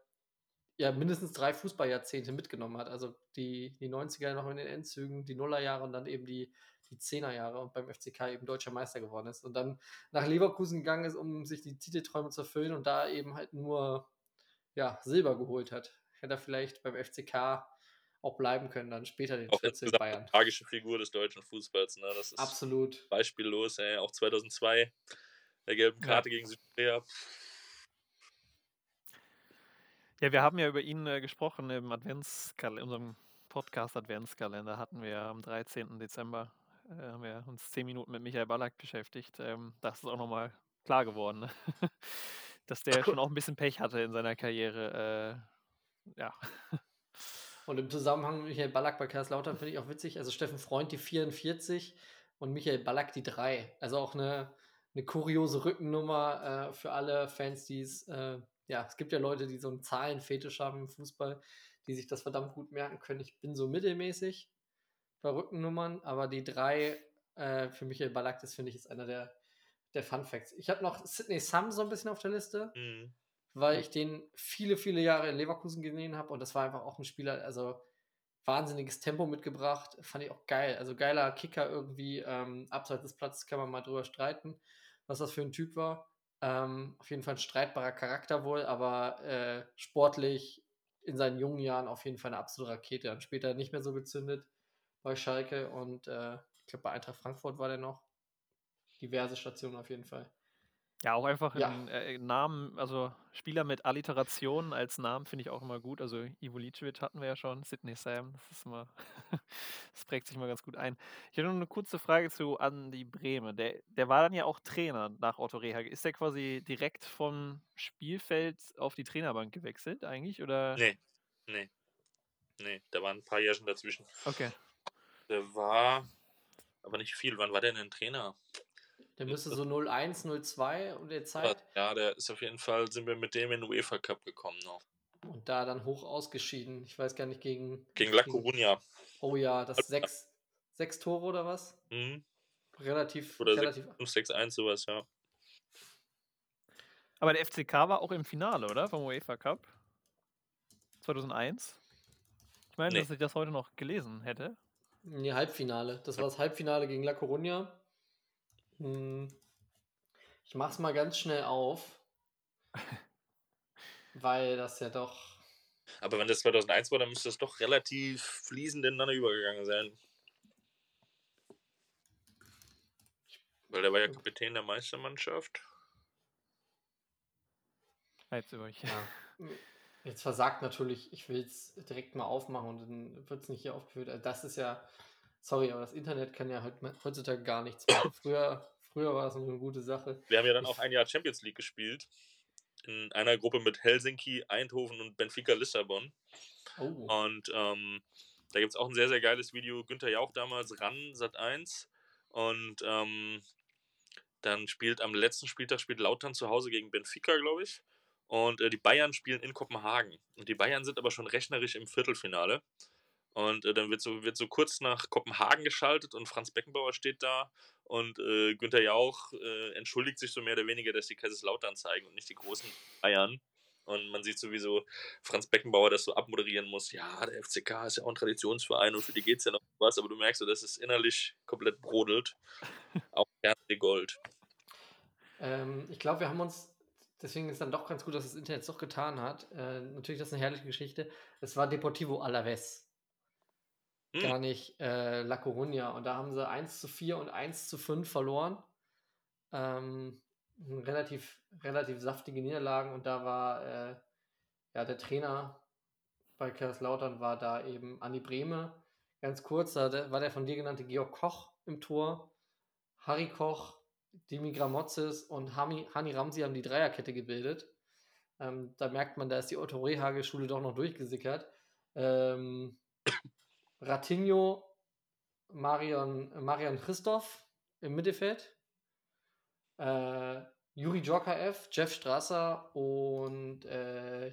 ja mindestens drei Fußballjahrzehnte mitgenommen hat. Also die, die 90er noch in den Endzügen, die Nullerjahre und dann eben die, die 10er Jahre und beim FCK eben deutscher Meister geworden ist und dann nach Leverkusen gegangen ist, um sich die Titelträume zu erfüllen und da eben halt nur ja, Silber geholt hat. Hätte er vielleicht beim FCK auch bleiben können, dann später den
Auch insgesamt
Bayern.
eine tragische Figur des deutschen Fußballs. Ne? Das ist
Absolut.
beispiellos. Ey. Auch 2002, der gelben
Ja.
Karte gegen Südkorea.
Ja, wir haben ja über ihn äh, gesprochen im Adventskalender, unserem Podcast Adventskalender hatten wir am 13. Dezember, äh, haben wir uns zehn Minuten mit Michael Ballack beschäftigt. Ähm, das ist auch nochmal klar geworden, ne? dass der schon auch ein bisschen Pech hatte in seiner Karriere. Äh, ja.
Und im Zusammenhang mit Michael Ballack bei Kaiserslautern finde ich auch witzig, also Steffen Freund die 44 und Michael Ballack die 3. Also auch eine, eine kuriose Rückennummer äh, für alle Fans, die es, äh, ja, es gibt ja Leute, die so einen Zahlenfetisch haben im Fußball, die sich das verdammt gut merken können. Ich bin so mittelmäßig bei Rückennummern, aber die 3 äh, für Michael Ballack, das finde ich ist einer der, der Fun Facts. Ich habe noch Sidney Sam so ein bisschen auf der Liste
Mhm.
Weil ich den viele, viele Jahre in Leverkusen gesehen habe und das war einfach auch ein Spieler, also wahnsinniges Tempo mitgebracht, fand ich auch geil. Also geiler Kicker irgendwie, ähm, abseits des Platzes kann man mal drüber streiten, was das für ein Typ war. Ähm, auf jeden Fall ein streitbarer Charakter wohl, aber äh, sportlich in seinen jungen Jahren auf jeden Fall eine absolute Rakete. Dann später nicht mehr so gezündet. bei Schalke und äh, ich glaube bei Eintracht Frankfurt war der noch. Diverse Stationen auf jeden Fall.
Ja, auch einfach
Ja.
ein äh, Namen, also Spieler mit Alliteration als Namen finde ich auch immer gut. Also Ivo Licevic hatten wir ja schon, Sidney Sam, das ist immer, das prägt sich mal ganz gut ein. Ich habe noch eine kurze Frage zu Andi Brehme. Der, der war dann ja auch Trainer nach Otto Rehage. Ist der quasi direkt vom Spielfeld auf die Trainerbank gewechselt eigentlich? Oder?
Nee, nee. Nee, da waren ein paar Jährchen dazwischen.
Okay.
Der war aber nicht viel. Wann war der denn Trainer?
Der müsste so 01, 02 um der Zeit
Ja, der ist auf jeden Fall, sind wir mit dem in den UEFA Cup gekommen noch.
und da dann hoch ausgeschieden. Ich weiß gar nicht gegen.
Gegen La Coruña.
Oh ja, das sechs, sechs Tore oder was?
Mhm.
Relativ,
Oder
relativ
5-6-1, sowas, ja.
Aber der FCK war auch im Finale, oder? Vom UEFA Cup? 2001? Ich meine,
Nee.
dass ich das heute noch gelesen hätte.
Nee, Halbfinale. Das war das Halbfinale gegen La Coruña. Hm. Ich mach's mal ganz schnell auf. weil das ja doch.
Aber wenn das 2001 war, dann müsste das doch relativ fließend ineinander übergegangen sein. Weil der war ja Kapitän der Meistermannschaft.
Jetzt über ich.
Ja. Jetzt versagt natürlich, ich will es direkt mal aufmachen und dann wird es nicht hier aufgeführt. Also Das ist ja, sorry, aber das Internet kann ja heut- heutzutage gar nichts mehr. Früher, früher war das noch eine gute Sache.
Wir haben ja dann
Ich-
auch ein Jahr Champions League gespielt. In einer Gruppe mit Helsinki, Eindhoven und Benfica Lissabon.
Oh,
Und ähm, da gibt es auch ein sehr, sehr geiles Video. Günther Jauch damals ran, Sat 1. Und ähm, dann spielt am letzten Spieltag spielt Lautern zu Hause gegen Benfica, glaube ich. Und äh, die Bayern spielen in Kopenhagen. Und die Bayern sind aber schon rechnerisch im Viertelfinale. Und äh, dann wird so, wird so kurz nach Kopenhagen geschaltet und Franz Beckenbauer steht da und äh, Günther Jauch äh, entschuldigt sich so mehr oder weniger, dass die Kaiserslautern zeigen und nicht die großen Bayern. Und man sieht sowieso Franz Beckenbauer das so abmoderieren muss. Ja, der FCK ist ja auch ein Traditionsverein und für die geht es ja noch was, aber du merkst so, dass es innerlich komplett brodelt. Auch Fernseh Gold.
ähm, ich glaube, wir haben uns, deswegen ist dann doch ganz gut, dass das Internet es doch getan hat. Äh, natürlich, das ist eine herrliche Geschichte. Es war Deportivo Alaves.
Hm.
gar nicht äh, La Coruña. Und da haben sie 1 zu 4 und 1 zu 5 verloren. Ähm, relativ, relativ saftige Niederlagen. Und da war äh, ja der Trainer bei Kaiserslautern war da eben Anni Brehme. Ganz kurz, da war der von dir genannte Georg Koch im Tor. Harry Koch, Dimi Gramotzes und Hami, Hani Ramsi haben die Dreierkette gebildet. Ähm, da merkt man, da ist die Otto Rehage-Schule doch noch durchgesickert. Ähm, Ratinho, Marion, Marian Christoph im Mittelfeld. Äh, Juri Djorkaev, Jeff Strasser und äh,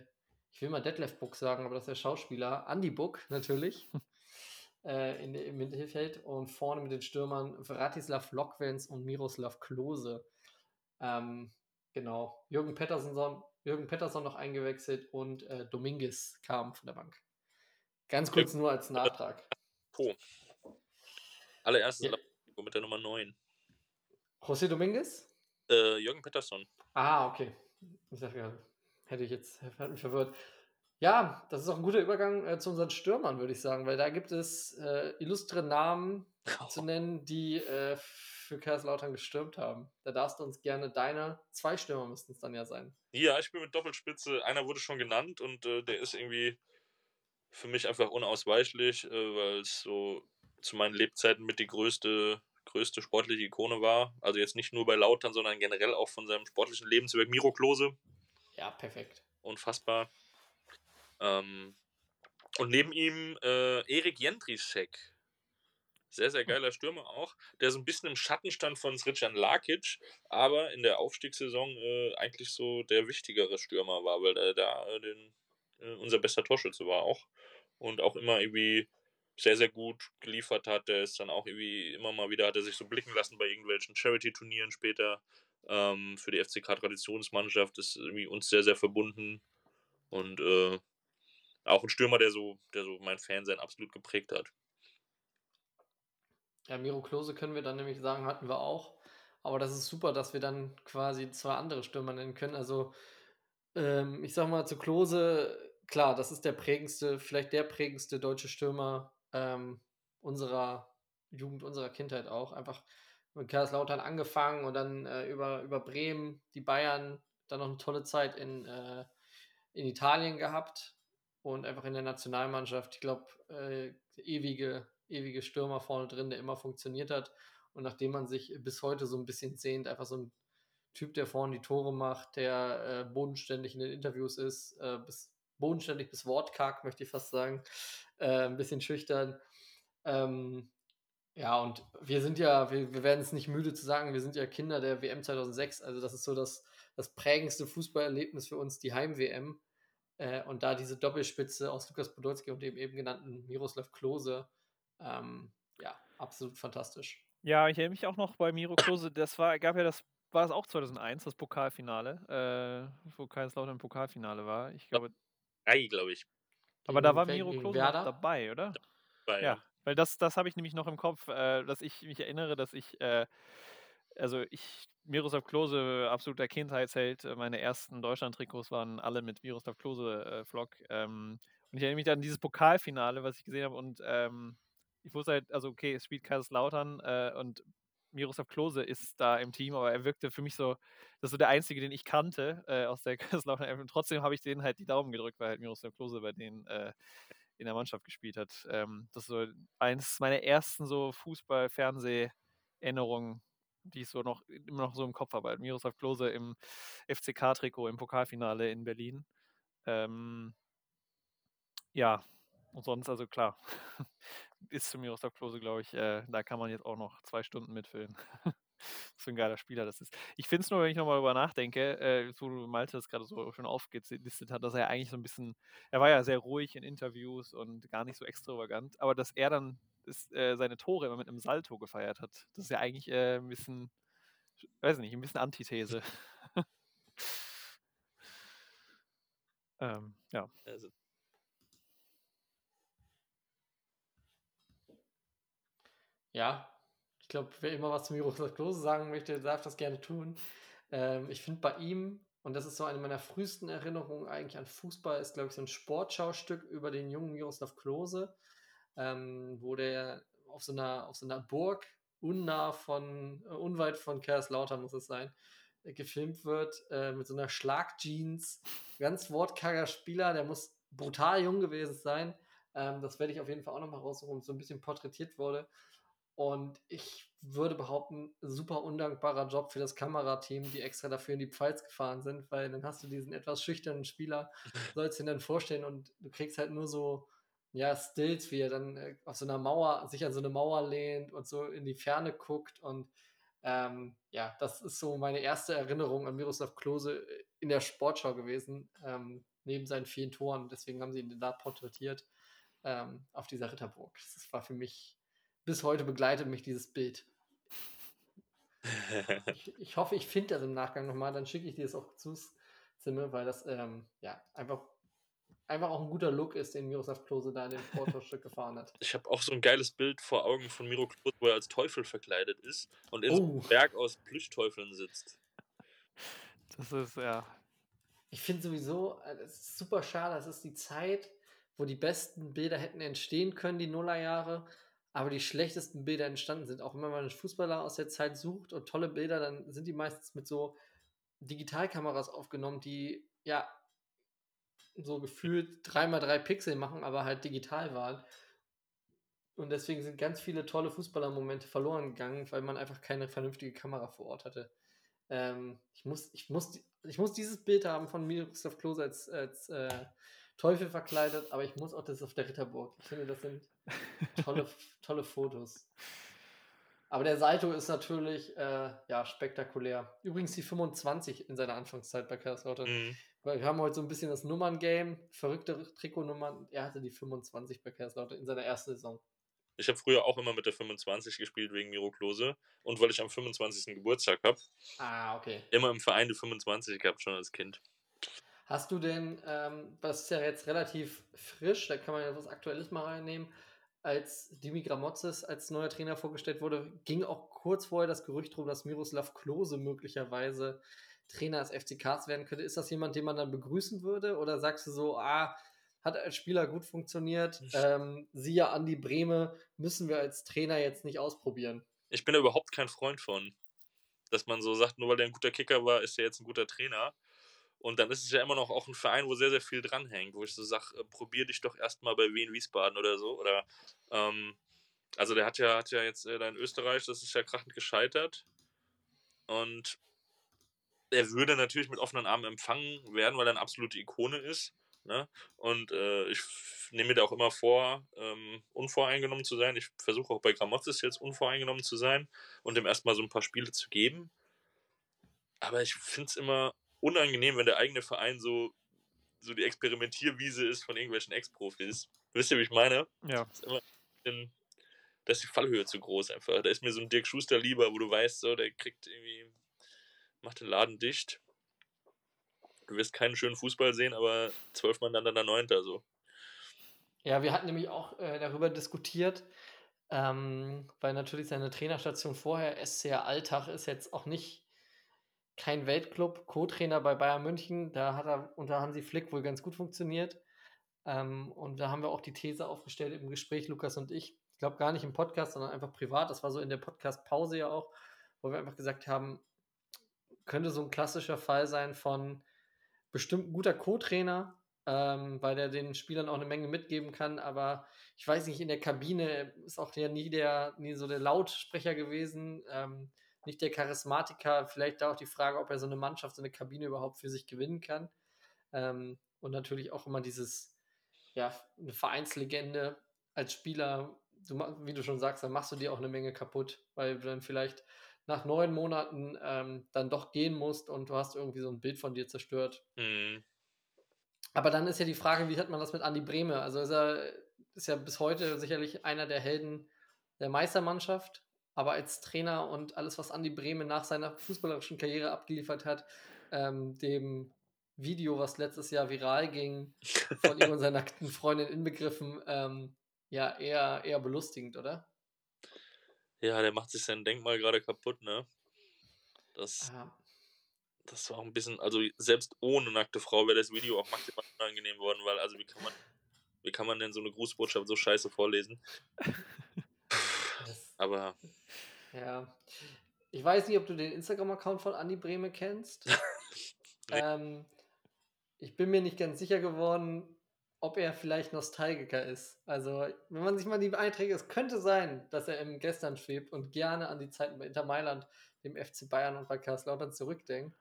ich will mal Detlef Buck sagen, aber das ist der Schauspieler. Andy Buck natürlich. äh, in, Im Mittelfeld und vorne mit den Stürmern Vratislav Lokwenz und Miroslav Klose. Ähm, genau. Jürgen Pettersson, Jürgen Pettersson noch eingewechselt und äh, Dominguez kam von der Bank. Ganz kurz nur als Nachtrag.
Po. Allererstes
Ja.
mit der Nummer 9.
José Dominguez?
Äh, Jürgen Pettersson.
Ah, okay. Ich dachte, ja, hätte ich jetzt hat mich verwirrt. Ja, das ist auch ein guter Übergang äh, zu unseren Stürmern, würde ich sagen, weil da gibt es äh, illustre Namen zu nennen, die äh, für Kaiserslautern gestürmt haben. Da darfst du uns gerne deine, zwei Stürmer müssten es dann ja sein.
Ja, ich bin mit Doppelspitze. Einer wurde schon genannt und äh, der ist irgendwie für mich einfach unausweichlich, äh, weil es so zu meinen Lebzeiten mit die größte, größte sportliche Ikone war. Also jetzt nicht nur bei Lautern, sondern generell auch von seinem sportlichen Lebenswerk. Miro Klose,
Ja, perfekt.
unfassbar. Ähm, und neben ihm äh, Erik Jendrišek. Sehr, sehr geiler Stürmer auch, der so ein bisschen im Schatten stand von Srican Lakic, aber in der Aufstiegssaison äh, eigentlich so der wichtigere Stürmer war, weil er da äh, den, äh, unser bester Torschütze war auch und auch immer irgendwie sehr, sehr gut geliefert hat. Der ist dann auch irgendwie immer mal wieder, hat er sich so blicken lassen bei irgendwelchen Charity-Turnieren später ähm, für die FCK-Traditionsmannschaft, ist irgendwie uns sehr, sehr verbunden und äh, auch ein Stürmer, der so, der so mein Fansein absolut geprägt hat.
Ja, Miro Klose können wir dann nämlich sagen, hatten wir auch. Aber das ist super, dass wir dann quasi zwei andere Stürmer nennen können. Also, ähm, ich sag mal zu Klose, klar, das ist der prägendste, vielleicht der prägendste deutsche Stürmer ähm, unserer Jugend, unserer Kindheit auch. Einfach mit Kaiserslautern angefangen und dann äh, über, über Bremen, die Bayern, dann noch eine tolle Zeit in, äh, in Italien gehabt und einfach in der Nationalmannschaft. Ich glaube, äh, ewige, ewige Stürmer vorne drin, der immer funktioniert hat. Und nachdem man sich bis heute so ein bisschen sehnt, einfach so ein Typ, der vorne die Tore macht, der äh, bodenständig in den Interviews ist, äh, bis, bodenständig bis wortkarg, möchte ich fast sagen, äh, ein bisschen schüchtern. Ähm, ja, und wir sind ja, wir, wir werden es nicht müde zu sagen, wir sind ja Kinder der WM 2006. Also das ist so das, das prägendste Fußballerlebnis für uns, die Heim-WM. Äh, und da diese Doppelspitze aus Lukas Podolski und dem eben genannten Miroslav Klose, ähm, ja, absolut fantastisch.
Ja, ich erinnere mich auch noch bei Miro Klose, das war, gab ja das, war es auch 2001, das Pokalfinale, äh, wo Kaiserslautern im Pokalfinale war. Ich glaube,
Drei, glaube ich.
aber da war Miro Klose dabei, oder?
Drei,
Ja, weil das, das habe ich nämlich noch im Kopf, äh, dass ich mich erinnere, dass ich, äh, also ich, Miroslav Klose, absoluter Kindheitsheld, äh, meine ersten Deutschland-Trikots waren alle mit Miroslav Klose-Vlog. ähm, und ich erinnere mich an dieses Pokalfinale, was ich gesehen habe und ähm, ich wusste halt, also okay, es spielt Kaiserslautern äh, und Miroslav Klose ist da im Team, aber er wirkte für mich so, das ist so der einzige, den ich kannte äh, aus der Kaiserslautern. Trotzdem habe ich denen halt die Daumen gedrückt, weil halt Miroslav Klose bei denen äh, in der Mannschaft gespielt hat. Ähm, das ist so eines meiner ersten so Fußball-Fernseh-Erinnerungen, die ich so noch immer noch so im Kopf habe. Halt Miroslav Klose im FCK-Trikot im Pokalfinale in Berlin. Ähm, ja, und sonst, also klar, bis zu Miroslav Klose, glaube ich, äh, da kann man jetzt auch noch zwei Stunden mitfüllen. Was für ein geiler Spieler das ist. Ich finde es nur, wenn ich nochmal darüber nachdenke, äh, so Malte das gerade so schön aufgelistet hat, dass er eigentlich so ein bisschen, er war ja sehr ruhig in Interviews und gar nicht so extravagant, aber dass er dann ist, äh, seine Tore immer mit einem Salto gefeiert hat, das ist ja eigentlich äh, ein bisschen, weiß nicht, ein bisschen Antithese. ähm, ja.
Also,
Ja, ich glaube, wer immer was zu Miroslav Klose sagen möchte, darf das gerne tun. Ähm, ich finde bei ihm, und das ist so eine meiner frühesten Erinnerungen eigentlich an Fußball, ist, glaube ich, so ein Sportschaustück über den jungen Miroslav Klose, ähm, wo der auf so einer, auf so einer Burg unnah von, äh, unweit von Kaiserslautern muss es sein, äh, gefilmt wird, äh, mit so einer Schlagjeans, ganz wortkarger Spieler, der muss brutal jung gewesen sein. Ähm, das werde ich auf jeden Fall auch nochmal raussuchen, so ein bisschen porträtiert wurde. Und ich würde behaupten, super undankbarer Job für das Kamerateam, die extra dafür in die Pfalz gefahren sind, weil dann hast du diesen etwas schüchternen Spieler, sollst ihn dann vorstellen und du kriegst halt nur so, ja, Stills, wie er dann äh, auf so einer Mauer, sich an so eine Mauer lehnt und so in die Ferne guckt und ähm, ja, das ist so meine erste Erinnerung an Miroslav Klose in der Sportschau gewesen, ähm, neben seinen vielen Toren. Deswegen haben sie ihn da porträtiert ähm, auf dieser Ritterburg. Das war für mich bis heute begleitet mich dieses Bild. Ich, ich hoffe, ich finde das im Nachgang nochmal, dann schicke ich dir das auch zu, Zimmer, weil das ähm, ja einfach, einfach auch ein guter Look ist, den Miroslav Klose da in dem Sportstück gefahren hat.
ich habe auch so ein geiles Bild vor Augen von Miro Klose, wo er als Teufel verkleidet ist und in so
Oh.
einem Berg aus Plüschteufeln sitzt.
Das ist, ja.
Ich finde sowieso, äh, es ist super schade, es ist die Zeit, wo die besten Bilder hätten entstehen können, die Nullerjahre, aber die schlechtesten Bilder entstanden sind. Auch wenn man einen Fußballer aus der Zeit sucht und tolle Bilder, dann sind die meistens mit so Digitalkameras aufgenommen, die ja so gefühlt 3x3 Pixel machen, aber halt digital waren. Und deswegen sind ganz viele tolle Fußballermomente verloren gegangen, weil man einfach keine vernünftige Kamera vor Ort hatte. Ähm, ich, muss, ich, muss, ich muss dieses Bild haben von Miroslav Klose als, als äh, Teufel verkleidet, aber ich muss auch das auf der Ritterburg. Ich finde, das sind tolle, tolle Fotos. Aber der Salto ist natürlich äh, ja, spektakulär. Übrigens die 25 in seiner Anfangszeit bei Kaiserslautern.
Mhm.
Wir haben heute so ein bisschen das Nummern-Game, verrückte Trikotnummern. Er hatte die 25 bei Kaiserslautern in seiner ersten Saison.
Ich habe früher auch immer mit der 25 gespielt wegen Miro Klose und weil ich am 25. Geburtstag habe.
Ah, okay.
Immer im Verein die 25 gehabt, schon als Kind.
Hast du denn, ähm, das ist ja jetzt relativ frisch, da kann man ja was Aktuelles mal reinnehmen, als Dimi Gramotzes als neuer Trainer vorgestellt wurde, ging auch kurz vorher das Gerücht rum, dass Miroslav Klose möglicherweise Trainer des FCKs werden könnte. Ist das jemand, den man dann begrüßen würde? Oder sagst du so, ah, hat als Spieler gut funktioniert. Ähm, siehe Andi Breme, müssen wir als Trainer jetzt nicht ausprobieren.
Ich bin da überhaupt kein Freund von, dass man so sagt, nur weil der ein guter Kicker war, ist er jetzt ein guter Trainer. Und dann ist es ja immer noch auch ein Verein, wo sehr, sehr viel dranhängt, wo ich so sage, äh, probier dich doch erstmal bei Wien Wiesbaden oder so. Oder ähm, also der hat ja, hat ja jetzt äh, in Österreich, das ist ja krachend gescheitert. Und er würde natürlich mit offenen Armen empfangen werden, weil er eine absolute Ikone ist. Ne? Und äh, ich nehme mir da auch immer vor, ähm, unvoreingenommen zu sein. Ich versuche auch bei Gramotzes jetzt unvoreingenommen zu sein und ihm erstmal so ein paar Spiele zu geben. Aber ich finde es immer unangenehm, wenn der eigene Verein so, so die Experimentierwiese ist von irgendwelchen Ex-Profis. Wisst ihr, wie ich meine?
Ja.
Das ist immer in, da ist die Fallhöhe zu groß einfach. Da ist mir so ein Dirk Schuster lieber, wo du weißt, so, der kriegt irgendwie, macht den Laden dicht. Du wirst keinen schönen Fußball sehen, aber zwölf Mann dann der Neunter so.
Ja, wir hatten nämlich auch äh, darüber diskutiert, ähm, weil natürlich seine Trainerstation vorher, SCR Alltag, ist jetzt auch nicht kein Weltclub, Co-Trainer bei Bayern München. Da hat er unter Hansi Flick wohl ganz gut funktioniert. Ähm, und da haben wir auch die These aufgestellt im Gespräch, Lukas und ich. Ich glaube gar nicht im Podcast, sondern einfach privat. Das war so in der Podcast-Pause ja auch, wo wir einfach gesagt haben, könnte so ein klassischer Fall sein von bestimmt guter Co-Trainer, ähm, weil der den Spielern auch eine Menge mitgeben kann. Aber ich weiß nicht, in der Kabine ist auch ja nie der, nie so der Lautsprecher gewesen, ähm, nicht der Charismatiker. Vielleicht da auch die Frage, ob er so eine Mannschaft, so eine Kabine überhaupt für sich gewinnen kann. Ähm, und natürlich auch immer dieses, ja, eine Vereinslegende als Spieler, du, wie du schon sagst, dann machst du dir auch eine Menge kaputt, weil du dann vielleicht nach neun Monaten ähm, dann doch gehen musst und du hast irgendwie so ein Bild von dir zerstört.
Mhm.
Aber dann ist ja die Frage, wie hat man das mit Andi Brehme? Also ist er ist ja bis heute sicherlich einer der Helden der Meistermannschaft, aber als Trainer und alles, was Andi Brehme nach seiner fußballerischen Karriere abgeliefert hat, ähm, dem Video, was letztes Jahr viral ging, von ihm und seiner nackten Freundin inbegriffen, ähm, ja, eher, eher belustigend, oder?
Ja, der macht sich sein Denkmal gerade kaputt, ne? Das,
Ja.
das war auch ein bisschen, also selbst ohne nackte Frau wäre das Video auch maximal unangenehm worden, weil, also wie kann man, wie kann man denn so eine Grußbotschaft so scheiße vorlesen? Aber
ja. Ich weiß nicht, ob du den Instagram-Account von Andi Brehme kennst.
Nee.
ähm, ich bin mir nicht ganz sicher geworden, ob er vielleicht Nostalgiker ist. Also, wenn man sich mal die Einträge, es könnte sein, dass er im Gestern schwebt und gerne an die Zeiten bei Inter Mailand, dem FC Bayern und bei Karlslautern zurückdenkt.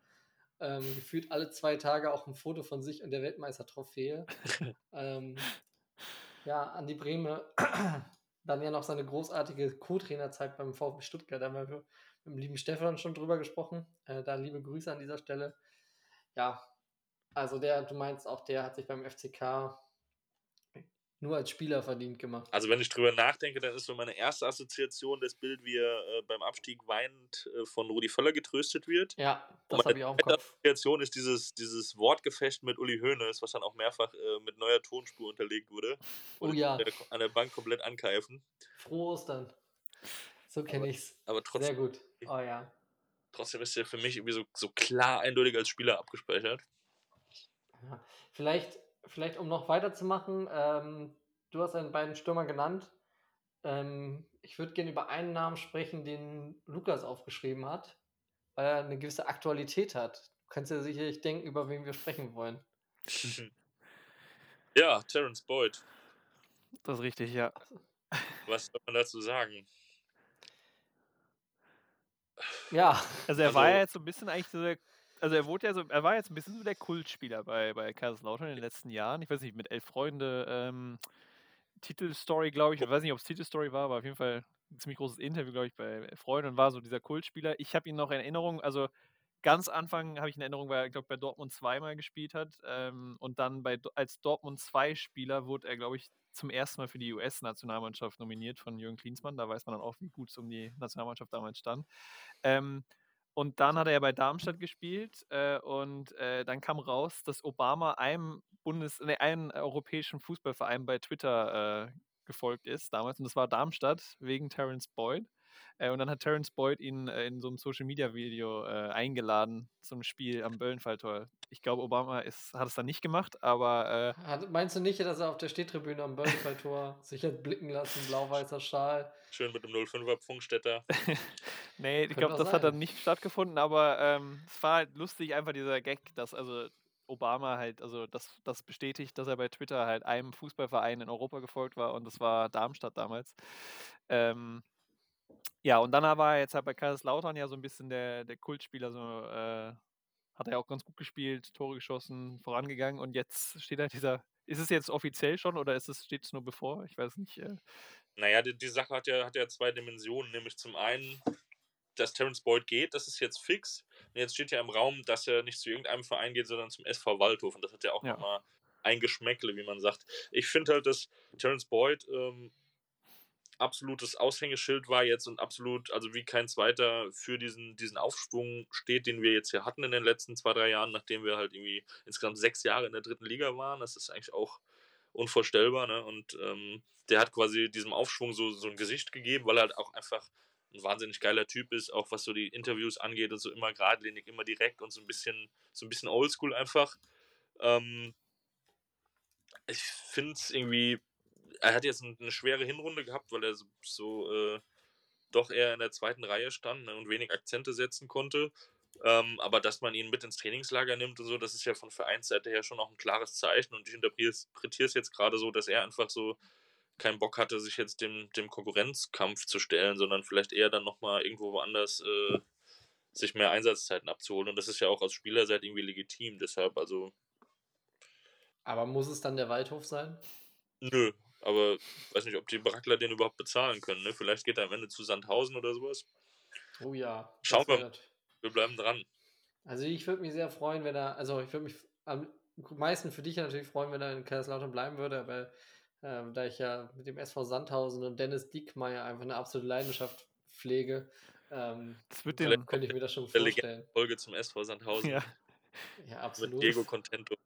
Ähm, gefühlt alle zwei Tage auch ein Foto von sich und der Weltmeistertrophäe. ähm, ja, Andi Brehme, dann ja noch seine großartige Co-Trainerzeit beim VfB Stuttgart. Da haben wir mit dem lieben Stefan schon drüber gesprochen. Äh, da liebe Grüße an dieser Stelle. Ja, also der, du meinst auch, der hat sich beim FCK nur als Spieler verdient gemacht.
Also wenn ich drüber nachdenke, dann ist so meine erste Assoziation das Bild, wie er äh, beim Abstieg weinend äh, von Rudi Völler getröstet wird.
Ja, das habe ich auch im Kopf.
Assoziation ist dieses, dieses Wortgefecht mit Uli Hoeneß, was dann auch mehrfach äh, mit neuer Tonspur unterlegt wurde.
Oh
Und
ja.
an der, an der Bank komplett ankeifen.
Frohe Ostern. So kenne ich's.
Aber
Sehr
trotzdem,
gut. Oh ja.
trotzdem ist er für mich irgendwie so, so klar eindeutig als Spieler abgespeichert.
ja. Vielleicht, vielleicht um noch weiterzumachen, ähm, du hast deine beiden Stürmer genannt. Ähm, ich würde gerne über einen Namen sprechen, den Lukas aufgeschrieben hat, weil er eine gewisse Aktualität hat. Du kannst ja sicherlich denken, über wen wir sprechen wollen.
Ja, Terence Boyd.
Das ist richtig, ja.
Was soll man dazu sagen?
Ja,
Also er war
Also-
ja jetzt so ein bisschen eigentlich so der, also er wurde ja so, er war jetzt ein bisschen so der Kultspieler bei, bei Kaiserslautern in den letzten Jahren. Ich weiß nicht, mit Elf Freunde, ähm, Titelstory, glaube ich. Ich weiß nicht, ob es Titelstory war, aber auf jeden Fall ein ziemlich großes Interview, glaube ich, bei Elf Freunde und war so dieser Kultspieler. Ich habe ihn noch in Erinnerung, also ganz Anfang habe ich in Erinnerung, weil er, glaube bei Dortmund zweimal gespielt hat. Ähm, und dann bei, als Dortmund 2 Spieler wurde er, glaube ich, zum ersten Mal für die US-Nationalmannschaft nominiert von Jürgen Klinsmann. Da weiß man dann auch, wie gut es um die Nationalmannschaft damals stand. Ähm, und dann hat er ja bei Darmstadt gespielt äh, und äh, dann kam raus, dass Obama einem Bundes, nee, einem europäischen Fußballverein bei Twitter äh, gefolgt ist damals und das war Darmstadt wegen Terence Boyd. Äh, und dann hat Terence Boyd ihn äh, in so einem Social-Media-Video äh, eingeladen zum Spiel am Böllenfalltor. Ich glaube, Obama ist, hat es dann nicht gemacht, aber äh,
Hat, meinst du nicht, dass er auf der Stehtribüne am Böllenfalltor sich hat blicken lassen, blau-weißer Schal?
Schön mit dem 05er Pfungstädter.
nee, ich glaube, das hat dann
sein.
nicht stattgefunden, aber ähm, es war halt lustig, einfach dieser Gag, dass also Obama halt, also das, das bestätigt, dass er bei Twitter halt einem Fußballverein in Europa gefolgt war und das war Darmstadt damals. Ähm, ja, und dann war er jetzt halt bei Kaiserslautern ja so ein bisschen der, der Kultspieler, so äh, hat er auch ganz gut gespielt, Tore geschossen, vorangegangen und jetzt steht halt dieser, ist es jetzt offiziell schon oder ist es, steht es nur bevor? Ich weiß nicht. Äh,
Naja, die, die Sache hat ja, hat ja zwei Dimensionen, nämlich zum einen, dass Terence Boyd geht, das ist jetzt fix. Und jetzt steht ja im Raum, dass er nicht zu irgendeinem Verein geht, sondern zum SV Waldhof. Und das hat ja auch
Ja.
nochmal ein Geschmäckle, wie man sagt. Ich finde halt, dass Terence Boyd ähm, absolutes Aushängeschild war jetzt und absolut, also wie kein zweiter für diesen, diesen Aufschwung steht, den wir jetzt hier hatten in den letzten zwei, drei Jahren, nachdem wir halt irgendwie insgesamt sechs Jahre in der dritten Liga waren. Das ist eigentlich auch unvorstellbar, ne? Und ähm, der hat quasi diesem Aufschwung so, so ein Gesicht gegeben, weil er halt auch einfach ein wahnsinnig geiler Typ ist, auch was so die Interviews angeht und so immer geradlinig, immer direkt und so ein bisschen, so ein bisschen oldschool einfach. Ähm, ich finde es irgendwie, er hat jetzt eine schwere Hinrunde gehabt, weil er so, so äh, doch eher in der zweiten Reihe stand ne, und wenig Akzente setzen konnte. Ähm, aber dass man ihn mit ins Trainingslager nimmt und so, das ist ja von Vereinsseite her schon auch ein klares Zeichen. Und ich interpretiere es jetzt gerade so, dass er einfach so keinen Bock hatte, sich jetzt dem, dem Konkurrenzkampf zu stellen, sondern vielleicht eher dann nochmal irgendwo woanders äh, sich mehr Einsatzzeiten abzuholen. Und das ist ja auch aus Spielerseite irgendwie legitim. Deshalb, also,
Aber muss es dann der Waldhof sein?
nö. Aber weiß nicht, ob die Brackler den überhaupt bezahlen können. Ne? Vielleicht geht er am Ende zu Sandhausen oder sowas.
Oh ja.
Schauen wir mal. Wir bleiben dran.
Also ich würde mich sehr freuen, wenn er, also ich würde mich am meisten für dich natürlich freuen, wenn er in Kaiserslautern bleiben würde, aber ähm, da ich ja mit dem SV Sandhausen und Dennis Diekmeyer einfach eine absolute Leidenschaft pflege, ähm,
das wird
Vielleicht
den,
könnte ich mir das schon vorstellen.
Folge zum SV Sandhausen
ja,
Ja,
mit
absolut.
Diego Contento.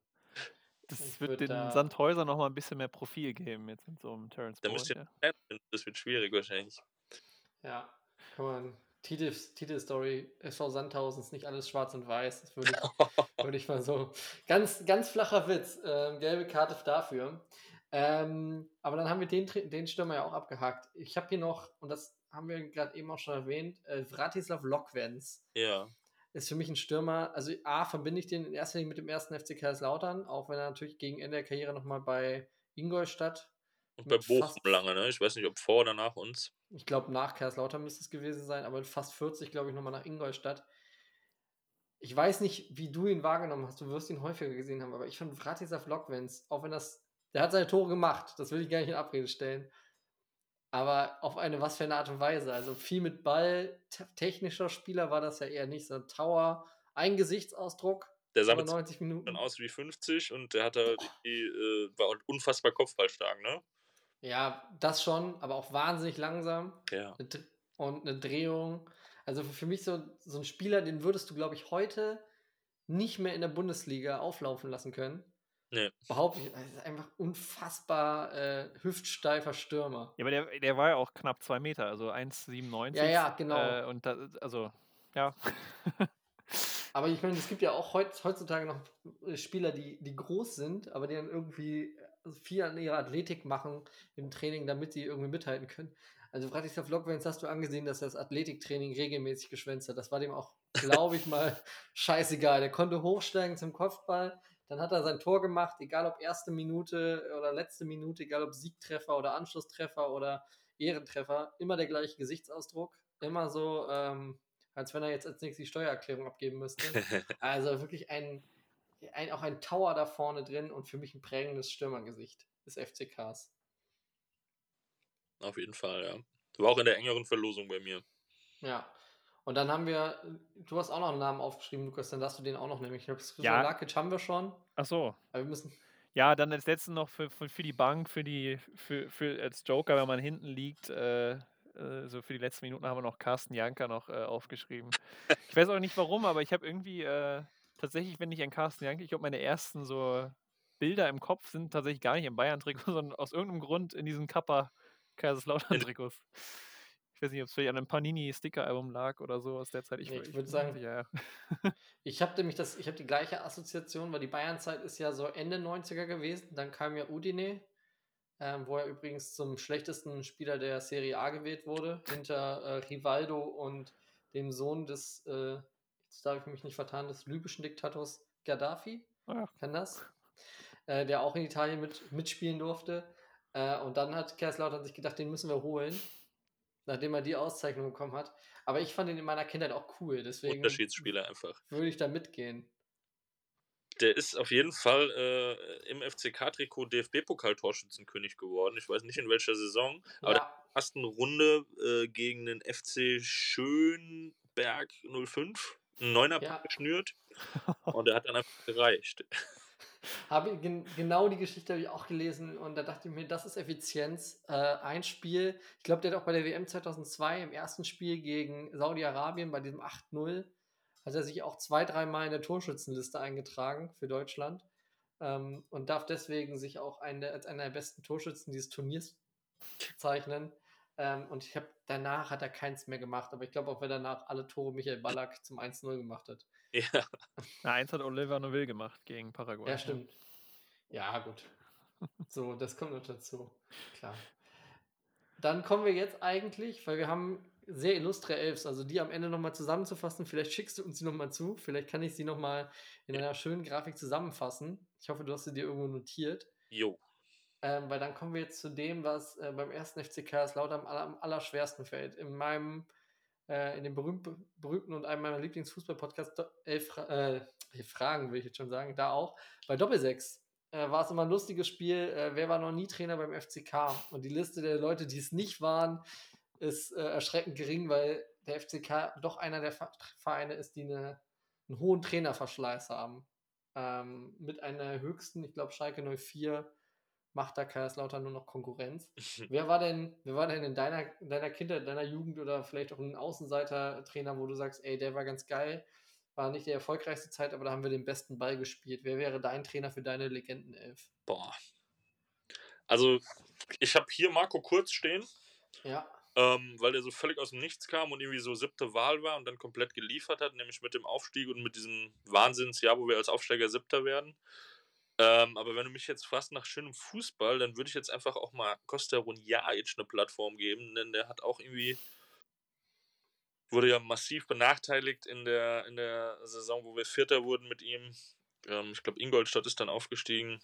Das
Ich
wird den
da-
Sandhäuser noch mal ein bisschen mehr Profil geben jetzt mit so einem Terence
Da müsst ihr
Ja.
Das wird schwierig wahrscheinlich.
Ja, kann man. Titel, Titelstory, SV Sandhausen ist nicht alles schwarz und weiß. Das würde ich, würde ich mal so. Ganz, ganz flacher Witz. Ähm, gelbe Karte dafür. Ähm, aber dann haben wir den, den Stürmer ja auch abgehakt. Ich habe hier noch, und das haben wir gerade eben auch schon erwähnt, äh, Vratislav Lokwenz
Ja,
ist für mich ein Stürmer. Also A, verbinde ich den in erster Linie mit dem ersten FC Kaiserslautern, auch wenn er natürlich gegen Ende der Karriere nochmal bei Ingolstadt,
und bei Bochum lange, ne? Ich weiß nicht, ob vor oder nach uns.
ich glaube nach Kaiserslautern müsste es gewesen sein, aber fast 40, glaube ich, nochmal nach Ingolstadt. Ich weiß nicht, wie du ihn wahrgenommen hast. Du wirst ihn häufiger gesehen haben, aber ich fand Vratislav Lokwenz, auch wenn das, der hat seine Tore gemacht, das will ich gar nicht in Abrede stellen. Aber auf eine was für eine Art und Weise. Also viel mit Ball, te- technischer Spieler war das ja eher nicht. So ein Tower, ein Gesichtsausdruck,
Der sah mit
90 Minuten.
dann aus wie 50 und der hat halt die, äh, war unfassbar kopfballstark, ne?
Ja, das schon, aber auch wahnsinnig langsam.
Ja.
Und eine Drehung. Also für mich so, so ein Spieler, den würdest du, glaube ich, heute nicht mehr in der Bundesliga auflaufen lassen können.
Nee.
Behaupte ich, er ist einfach unfassbar äh, hüftsteifer Stürmer.
Ja, aber der, der war ja auch knapp zwei Meter, also 1,97.
Ja, ja, genau.
Äh, und da, also, ja.
Aber ich meine, es gibt ja auch heut, heutzutage noch äh, Spieler, die, die groß sind, aber die dann irgendwie äh, viel an ihrer Athletik machen im Training, damit sie irgendwie mithalten können. Also Vratislav Lokwenz hast du angesehen, dass er das Athletiktraining regelmäßig geschwänzt hat. Das war dem auch, glaube ich mal, scheißegal. Der konnte hochsteigen zum Kopfball, dann hat er sein Tor gemacht, egal ob erste Minute oder letzte Minute, egal ob Siegtreffer oder Anschlusstreffer oder Ehrentreffer, immer der gleiche Gesichtsausdruck, immer so, ähm, als wenn er jetzt als nächstes die Steuererklärung abgeben müsste. Also wirklich ein, ein, auch ein Tower da vorne drin und für mich ein prägendes Stürmergesicht des FCKs.
Auf jeden Fall, ja. War auch in der engeren Verlosung bei mir.
Ja. Und dann haben wir, du hast auch noch einen Namen aufgeschrieben, Lukas, dann darfst du den auch noch nehmen. Ich glaube,
Ja.
Lakic haben wir schon,
Ach so.
aber wir müssen,
Ja, dann als letzten noch für, für, für die Bank, für die, für, für als Joker, wenn man hinten liegt, äh, äh, so für die letzten Minuten haben wir noch Carsten Janker noch äh, aufgeschrieben. Ich weiß auch nicht warum, aber ich habe irgendwie äh, tatsächlich, wenn ich an Carsten Janker, ich glaube, meine ersten so Bilder im Kopf sind tatsächlich gar nicht im Bayern-Trikot, sondern aus irgendeinem Grund in diesen Kappa Kaiserslautern-Trikots. Ich weiß nicht, ob es vielleicht an einem Panini-Sticker-Album lag oder so aus der Zeit.
Nee, ich würde sagen,
ja.
Ich habe nämlich das, ich habe die gleiche Assoziation, weil die Bayern-Zeit ist ja so Ende 90er gewesen. Dann kam ja Udine, ähm, wo er übrigens zum schlechtesten Spieler der Serie A gewählt wurde, hinter äh, Rivaldo und dem Sohn des, äh, jetzt darf ich mich nicht vertan, des libyschen Diktators Gaddafi.
Ach.
Kann das? Äh, der auch in Italien mit, mitspielen durfte. Äh, und dann hat Kaiserslautern sich gedacht, den müssen wir holen, nachdem er die Auszeichnung bekommen hat. Aber ich fand ihn in meiner Kindheit auch cool, deswegen
Unterschiedsspieler einfach.
würde ich da mitgehen.
Der ist auf jeden Fall äh, im FCK-Trikot DFB-Pokal-Torschützenkönig geworden. Ich weiß nicht in welcher Saison, aber
Ja.
der ersten Runde äh, gegen den FC Schönberg 05 einen Neuner
Ja.
geschnürt und der hat dann einfach gereicht.
Habe gen genau die Geschichte habe ich auch gelesen und da dachte ich mir, das ist Effizienz. Äh, ein Spiel, ich glaube, der hat auch bei der WM 2002 im ersten Spiel gegen Saudi-Arabien bei diesem 8-0 hat er sich auch zwei, dreimal in der Torschützenliste eingetragen für Deutschland ähm, und darf deswegen sich auch einen der, als einer der besten Torschützen dieses Turniers bezeichnen. Ähm, und ich habe danach hat er keins mehr gemacht, aber ich glaube auch, wer danach alle Tore Michael Ballack zum 1-0 gemacht hat.
Ja,
Na, eins hat Oliver Noville gemacht gegen Paraguay.
Ja, stimmt. Ja, gut. So, das kommt noch dazu. Klar. Dann kommen wir jetzt eigentlich, weil wir haben sehr illustre Elfs, also die am Ende nochmal zusammenzufassen. Vielleicht schickst du uns die nochmal zu. Vielleicht kann ich sie nochmal in einer schönen Grafik zusammenfassen. Ich hoffe, du hast sie dir irgendwo notiert.
jo.
Ähm, weil dann kommen wir jetzt zu dem, was äh, beim ersten FCK ist lauter am, aller, am allerschwersten fällt. In meinem, äh, in dem berühmt, berühmten und einem meiner Lieblingsfußball-Podcasts, elf äh, Fragen will ich jetzt schon sagen, da auch, bei Doppelsechs äh, war es immer ein lustiges Spiel. Äh, wer war noch nie Trainer beim FCK? Und die Liste der Leute, die es nicht waren, ist äh, erschreckend gering, weil der FCK doch einer der Ver- Vereine ist, die eine, einen hohen Trainerverschleiß haben. Ähm, mit einer höchsten, ich glaube, Schalke 04 macht da Kaiserslautern nur noch Konkurrenz. wer war denn, wer war denn in deiner, in deiner Kindheit, deiner Jugend oder vielleicht auch ein Außenseiter-Trainer, wo du sagst, ey, der war ganz geil, war nicht die erfolgreichste Zeit, aber da haben wir den besten Ball gespielt. Wer wäre dein Trainer für deine Legendenelf?
Boah. Also, ich habe hier Marco Kurz stehen,
Ja,
ähm, weil der so völlig aus dem Nichts kam und irgendwie so siebte Wahl war und dann komplett geliefert hat, nämlich mit dem Aufstieg und mit diesem Wahnsinnsjahr, wo wir als Aufsteiger siebter werden. Ähm, aber wenn du mich jetzt fragst nach schönem Fußball, dann würde ich jetzt einfach auch mal Costa Runjajic eine Plattform geben, denn der hat auch irgendwie wurde ja massiv benachteiligt in der, in der Saison, wo wir Vierter wurden mit ihm. Ähm, ich glaube, Ingolstadt ist dann aufgestiegen.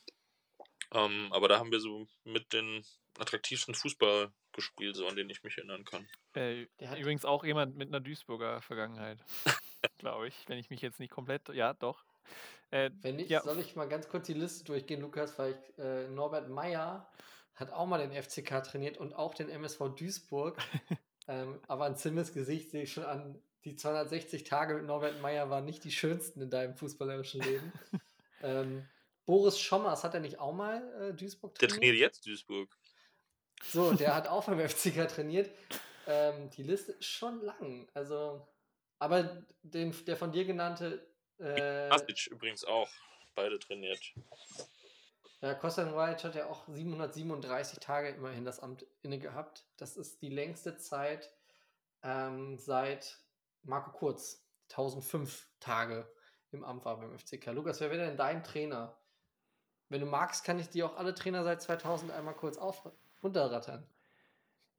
Ähm, aber da haben wir so mit den attraktivsten Fußball gespielt, so an den ich mich erinnern kann.
Äh,
Der hat-
übrigens auch jemand mit einer Duisburger Vergangenheit. Glaube ich, wenn ich mich jetzt nicht komplett. Ja, doch. Äh,
wenn ich,
ja,
soll ich mal ganz kurz die Liste durchgehen, Lukas, weil ich, äh, Norbert Meyer hat auch mal den FCK trainiert und auch den MSV Duisburg. ähm, aber an Zimmes Gesicht sehe ich schon an, die 260 Tage mit Norbert Meyer waren nicht die schönsten in deinem fußballerischen Leben. ähm, Boris Schommers hat er nicht auch mal äh, Duisburg
Der
trainiert?
trainiert jetzt Duisburg.
So, der hat auch beim FCK trainiert. Ähm, die Liste ist schon lang. Also, aber den, der von dir genannte äh,
Asic übrigens auch. Beide trainiert.
ja, Kostan White hat ja auch 737 Tage immerhin das Amt inne gehabt. Das ist die längste Zeit ähm, seit Marco Kurz. 1005 Tage im Amt war beim FCK. Lukas, wer wäre denn dein Trainer? Wenn du magst, kann ich dir auch alle Trainer seit 2000 einmal kurz auf runterrattern.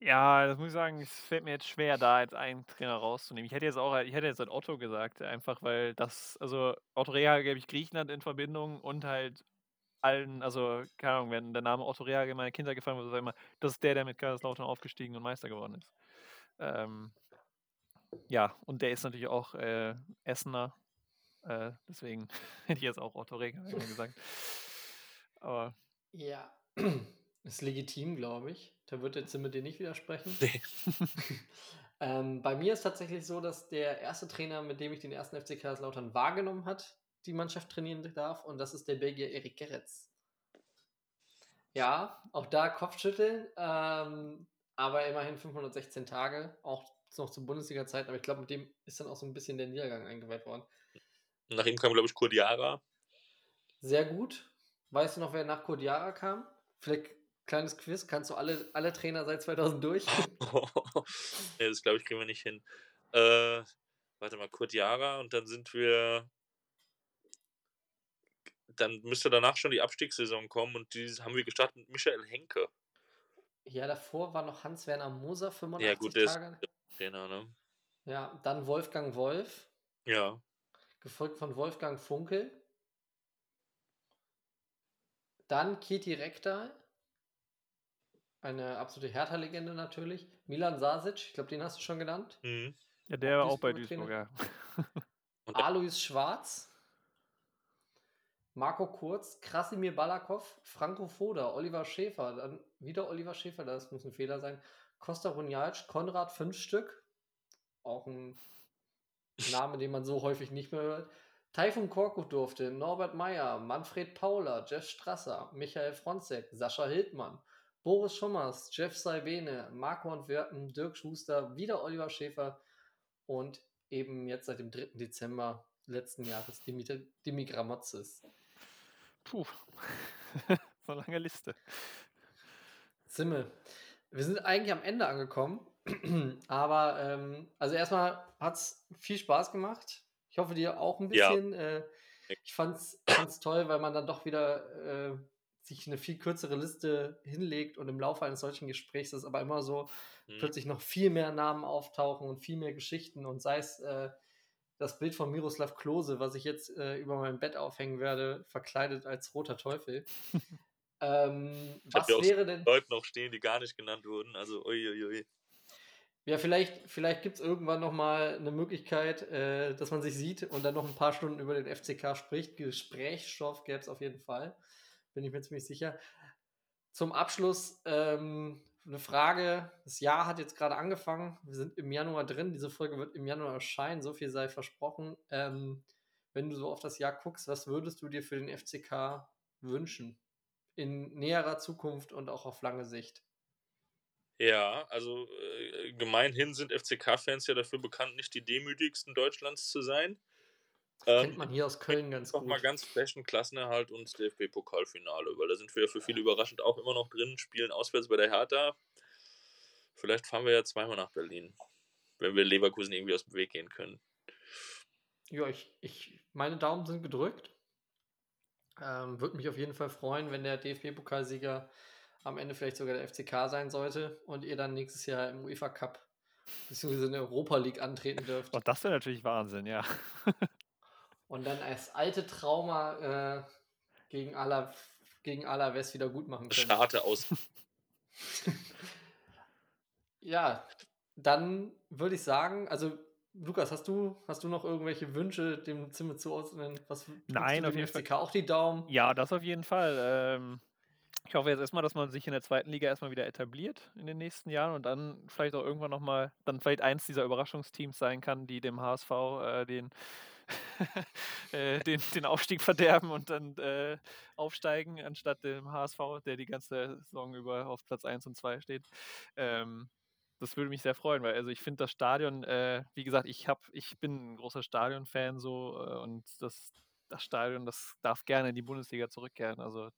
Ja, das muss ich sagen, es fällt mir jetzt schwer, da jetzt einen Trainer rauszunehmen. Ich hätte jetzt auch, ich hätte jetzt halt Otto gesagt, einfach weil das, also Otto Rehagel gebe ich Griechenland in Verbindung und halt allen, also keine Ahnung, wenn der Name Otto Rehagel in meine Kindheit gefallen wird, sag ich immer, das ist der, der mit Kaiserslautern aufgestiegen und Meister geworden ist. Ähm, ja, und der ist natürlich auch äh, Essener, äh, deswegen hätte ich jetzt auch Otto Rehagel gesagt. Aber
Ja, ist legitim, glaube ich. Da wird der Zimmer dir nicht widersprechen.
Nee.
ähm, bei mir ist tatsächlich so, dass der erste Trainer, mit dem ich den ersten FC Kaiserslautern wahrgenommen hat, die Mannschaft trainieren darf, und das ist der Belgier Erik Gerrits. Ja, auch da Kopfschütteln, ähm, aber immerhin 516 Tage, auch noch zur Bundesliga-Zeit, aber ich glaube, mit dem ist dann auch so ein bisschen der Niedergang eingeweiht worden.
Nach ihm kam, glaube ich, Kurt Jara.
Sehr gut. Weißt du noch, wer nach Kodiara kam? Vielleicht kleines Quiz. Kannst du alle, alle Trainer seit 2000 durch?
nee, das glaube ich, kriegen wir nicht hin. Äh, warte mal, Kurt Jara und dann sind wir. Dann müsste danach schon die Abstiegssaison kommen und die haben wir gestartet mit Michael Henke.
Ja, davor war noch Hans-Werner Moser, 85
Ja, gut, der ist
Tage.
Trainer, ne?
Ja, dann Wolfgang Wolf,
Ja.
gefolgt von Wolfgang Funkel. Dann Keti Rekdal, eine absolute Hertha-Legende natürlich. Milan Sasic, ich glaube, den hast du schon genannt.
Mhm.
Ja, der war auch bei
Duisburger
Duisburg, ja.
Alois Schwarz, Marco Kurz, Krasimir Balakov, Franco Foda, Oliver Schäfer, dann wieder Oliver Schäfer, das muss ein Fehler sein. Costa Runjalc, Konrad fünf Stück, auch ein Name, den man so häufig nicht mehr hört. Taifun Korkut durfte, Norbert Meyer, Manfred Pauler, Jeff Strasser, Michael Fronzek, Sascha Hildmann, Boris Schommers, Jeff Salvene, Marco Antwerpen, Dirk Schuster, wieder Oliver Schäfer und eben jetzt seit dem 3. Dezember letzten Jahres Dimi, Dimi Gramotzes.
Puh. so eine lange Liste.
Simmel. Wir sind eigentlich am Ende angekommen, aber ähm, also erstmal hat es viel Spaß gemacht. Ich hoffe dir auch ein
Ja.
bisschen. Äh, ich fand es toll, weil man dann doch wieder äh, sich eine viel kürzere Liste hinlegt und im Laufe eines solchen Gesprächs ist aber immer so
Mhm.
plötzlich noch viel mehr Namen auftauchen und viel mehr Geschichten und sei es äh, das Bild von Miroslav Klose, was ich jetzt äh, über mein Bett aufhängen werde, verkleidet als roter Teufel. ähm, was wäre denn.
Leute noch stehen, die gar nicht genannt wurden. Also, uiuiui.
Ja, vielleicht, vielleicht gibt es irgendwann noch mal eine Möglichkeit, äh, dass man sich sieht und dann noch ein paar Stunden über den FCK spricht. Gesprächsstoff gäbe es auf jeden Fall. Bin ich mir ziemlich sicher. Zum Abschluss ähm, eine Frage. Das Jahr hat jetzt gerade angefangen. Wir sind im Januar drin. Diese Folge wird im Januar erscheinen. So viel sei versprochen. Ähm, wenn du so auf das Jahr guckst, was würdest du dir für den FCK wünschen? In näherer Zukunft und auch auf lange Sicht.
Ja, also äh, gemeinhin sind FCK-Fans ja dafür bekannt, nicht die demütigsten Deutschlands zu sein.
Kennt man hier aus Köln ganz
noch
gut.
mal ganz flashen Klassenerhalt und DFB-Pokalfinale, weil da sind wir ja für viele überraschend auch immer noch drin, spielen auswärts bei der Hertha. Vielleicht fahren wir ja zweimal nach Berlin, wenn wir Leverkusen irgendwie aus dem Weg gehen können.
Ja, ich, ich, meine Daumen sind gedrückt. Ähm, Würde mich auf jeden Fall freuen, wenn der DFB-Pokalsieger am Ende vielleicht sogar der FCK sein sollte und ihr dann nächstes Jahr im UEFA Cup bzw. in der Europa League antreten dürft.
Und das wäre natürlich Wahnsinn, ja.
Und dann als alte Trauma äh, gegen Ala gegen Alaves wieder gut machen können.
Starte aus.
Ja, dann würde ich sagen, also Lukas, hast du, hast du noch irgendwelche Wünsche dem Zimmer zu ausnehmen? Was
Nein, auf jeden Fall.
FCK auch die Daumen?
Ja, das auf jeden Fall. Ähm, ich hoffe jetzt erstmal, dass man sich in der zweiten Liga erstmal wieder etabliert in den nächsten Jahren und dann vielleicht auch irgendwann nochmal, dann vielleicht eins dieser Überraschungsteams sein kann, die dem HSV äh, den, äh, den, den Aufstieg verderben und dann äh, aufsteigen, anstatt dem HSV, der die ganze Saison über auf Platz 1 und 2 steht. Ähm, das würde mich sehr freuen, weil also ich finde das Stadion, äh, wie gesagt, ich habe, ich bin ein großer Stadion-Fan so äh, und das, das Stadion, das darf gerne in die Bundesliga zurückkehren. Also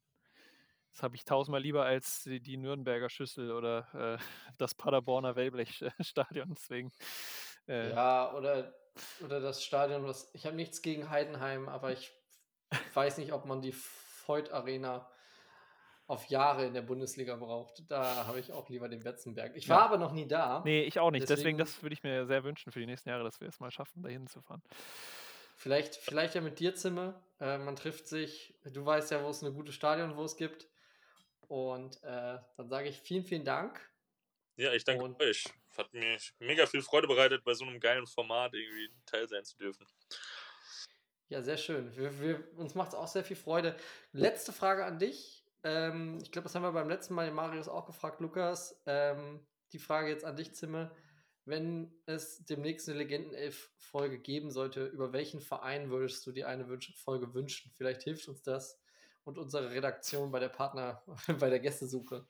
das habe ich tausendmal lieber als die, die Nürnberger Schüssel oder äh, das Paderborner Wellblech-Stadion. Deswegen. Äh,
Ja, oder, oder das Stadion, was. Ich habe nichts gegen Heidenheim, aber ich weiß nicht, ob man die Voigt Arena auf Jahre in der Bundesliga braucht. Da habe ich auch lieber den Betzenberg. Ich war
Ja.
aber noch nie da.
Nee, ich auch nicht. Deswegen,
Deswegen-
das würde ich mir sehr wünschen für die nächsten Jahre, dass wir es mal schaffen, da hinzufahren.
Vielleicht, vielleicht ja mit dir, Zimmer. Äh, man trifft sich. Du weißt ja, wo es eine gute Stadion, wo es gibt. Und äh, dann sage ich vielen, vielen Dank.
Ja, ich danke
Und-
euch. Hat mir mega viel Freude bereitet, bei so einem geilen Format irgendwie Teil sein zu dürfen.
Ja, sehr schön. Wir, wir, uns macht es auch sehr viel Freude. Letzte Frage an dich. Ähm, ich glaube, das haben wir beim letzten Mal den Marius auch gefragt, Lukas. Ähm, die Frage jetzt an dich, Zimmer. Wenn es demnächst eine Legendenelf-Folge geben sollte, über welchen Verein würdest du dir eine Wünsch Folge wünschen? Vielleicht hilft uns das und unsere Redaktion bei der Partner, bei der Gästesuche.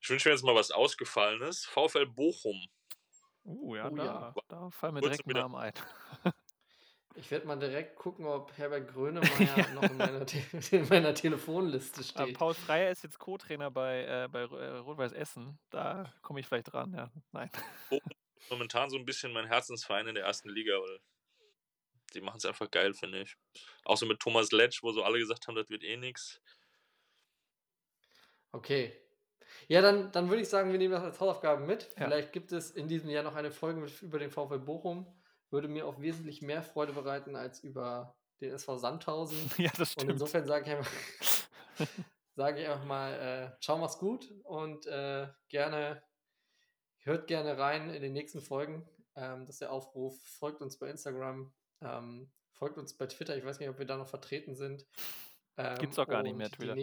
Ich wünsche mir jetzt mal was Ausgefallenes. VfL Bochum.
Uh, ja,
Oh
da,
ja.
da fallen mir direkt
wieder-
Namen ein.
Ich werde mal direkt gucken, ob Herbert Grönemeyer ja. noch in meiner, in meiner Telefonliste
Aber
steht.
Paul Freier ist jetzt Co-Trainer bei, äh, bei äh, Rot-Weiß Essen. Da komme ich vielleicht dran, ja. Nein.
Momentan so ein bisschen mein Herzensverein in der ersten Liga, weil die machen es einfach geil, finde ich. Auch so mit Thomas Letsch, wo so alle gesagt haben, das wird eh nix.
Okay. Ja, dann, dann würde ich sagen, wir nehmen das als Hausaufgaben mit.
Ja.
Vielleicht gibt es in diesem Jahr noch eine Folge mit, über den VfL Bochum. Würde mir auch wesentlich mehr Freude bereiten als über den SV Sandhausen.
Ja, das
Und
stimmt.
insofern sage ich einfach, sage ich einfach mal, äh, ciao, mach's gut und äh, gerne, hört gerne rein in den nächsten Folgen. Ähm, das ist der Aufruf. Folgt uns bei Instagram, ähm, folgt uns bei Twitter. Ich weiß nicht, ob wir da noch vertreten sind. Ähm,
Gibt's doch gar nicht
und
mehr, Twitter.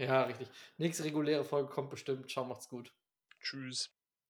Ja, richtig. Nächste reguläre Folge kommt bestimmt. Ciao, macht's gut.
Tschüss.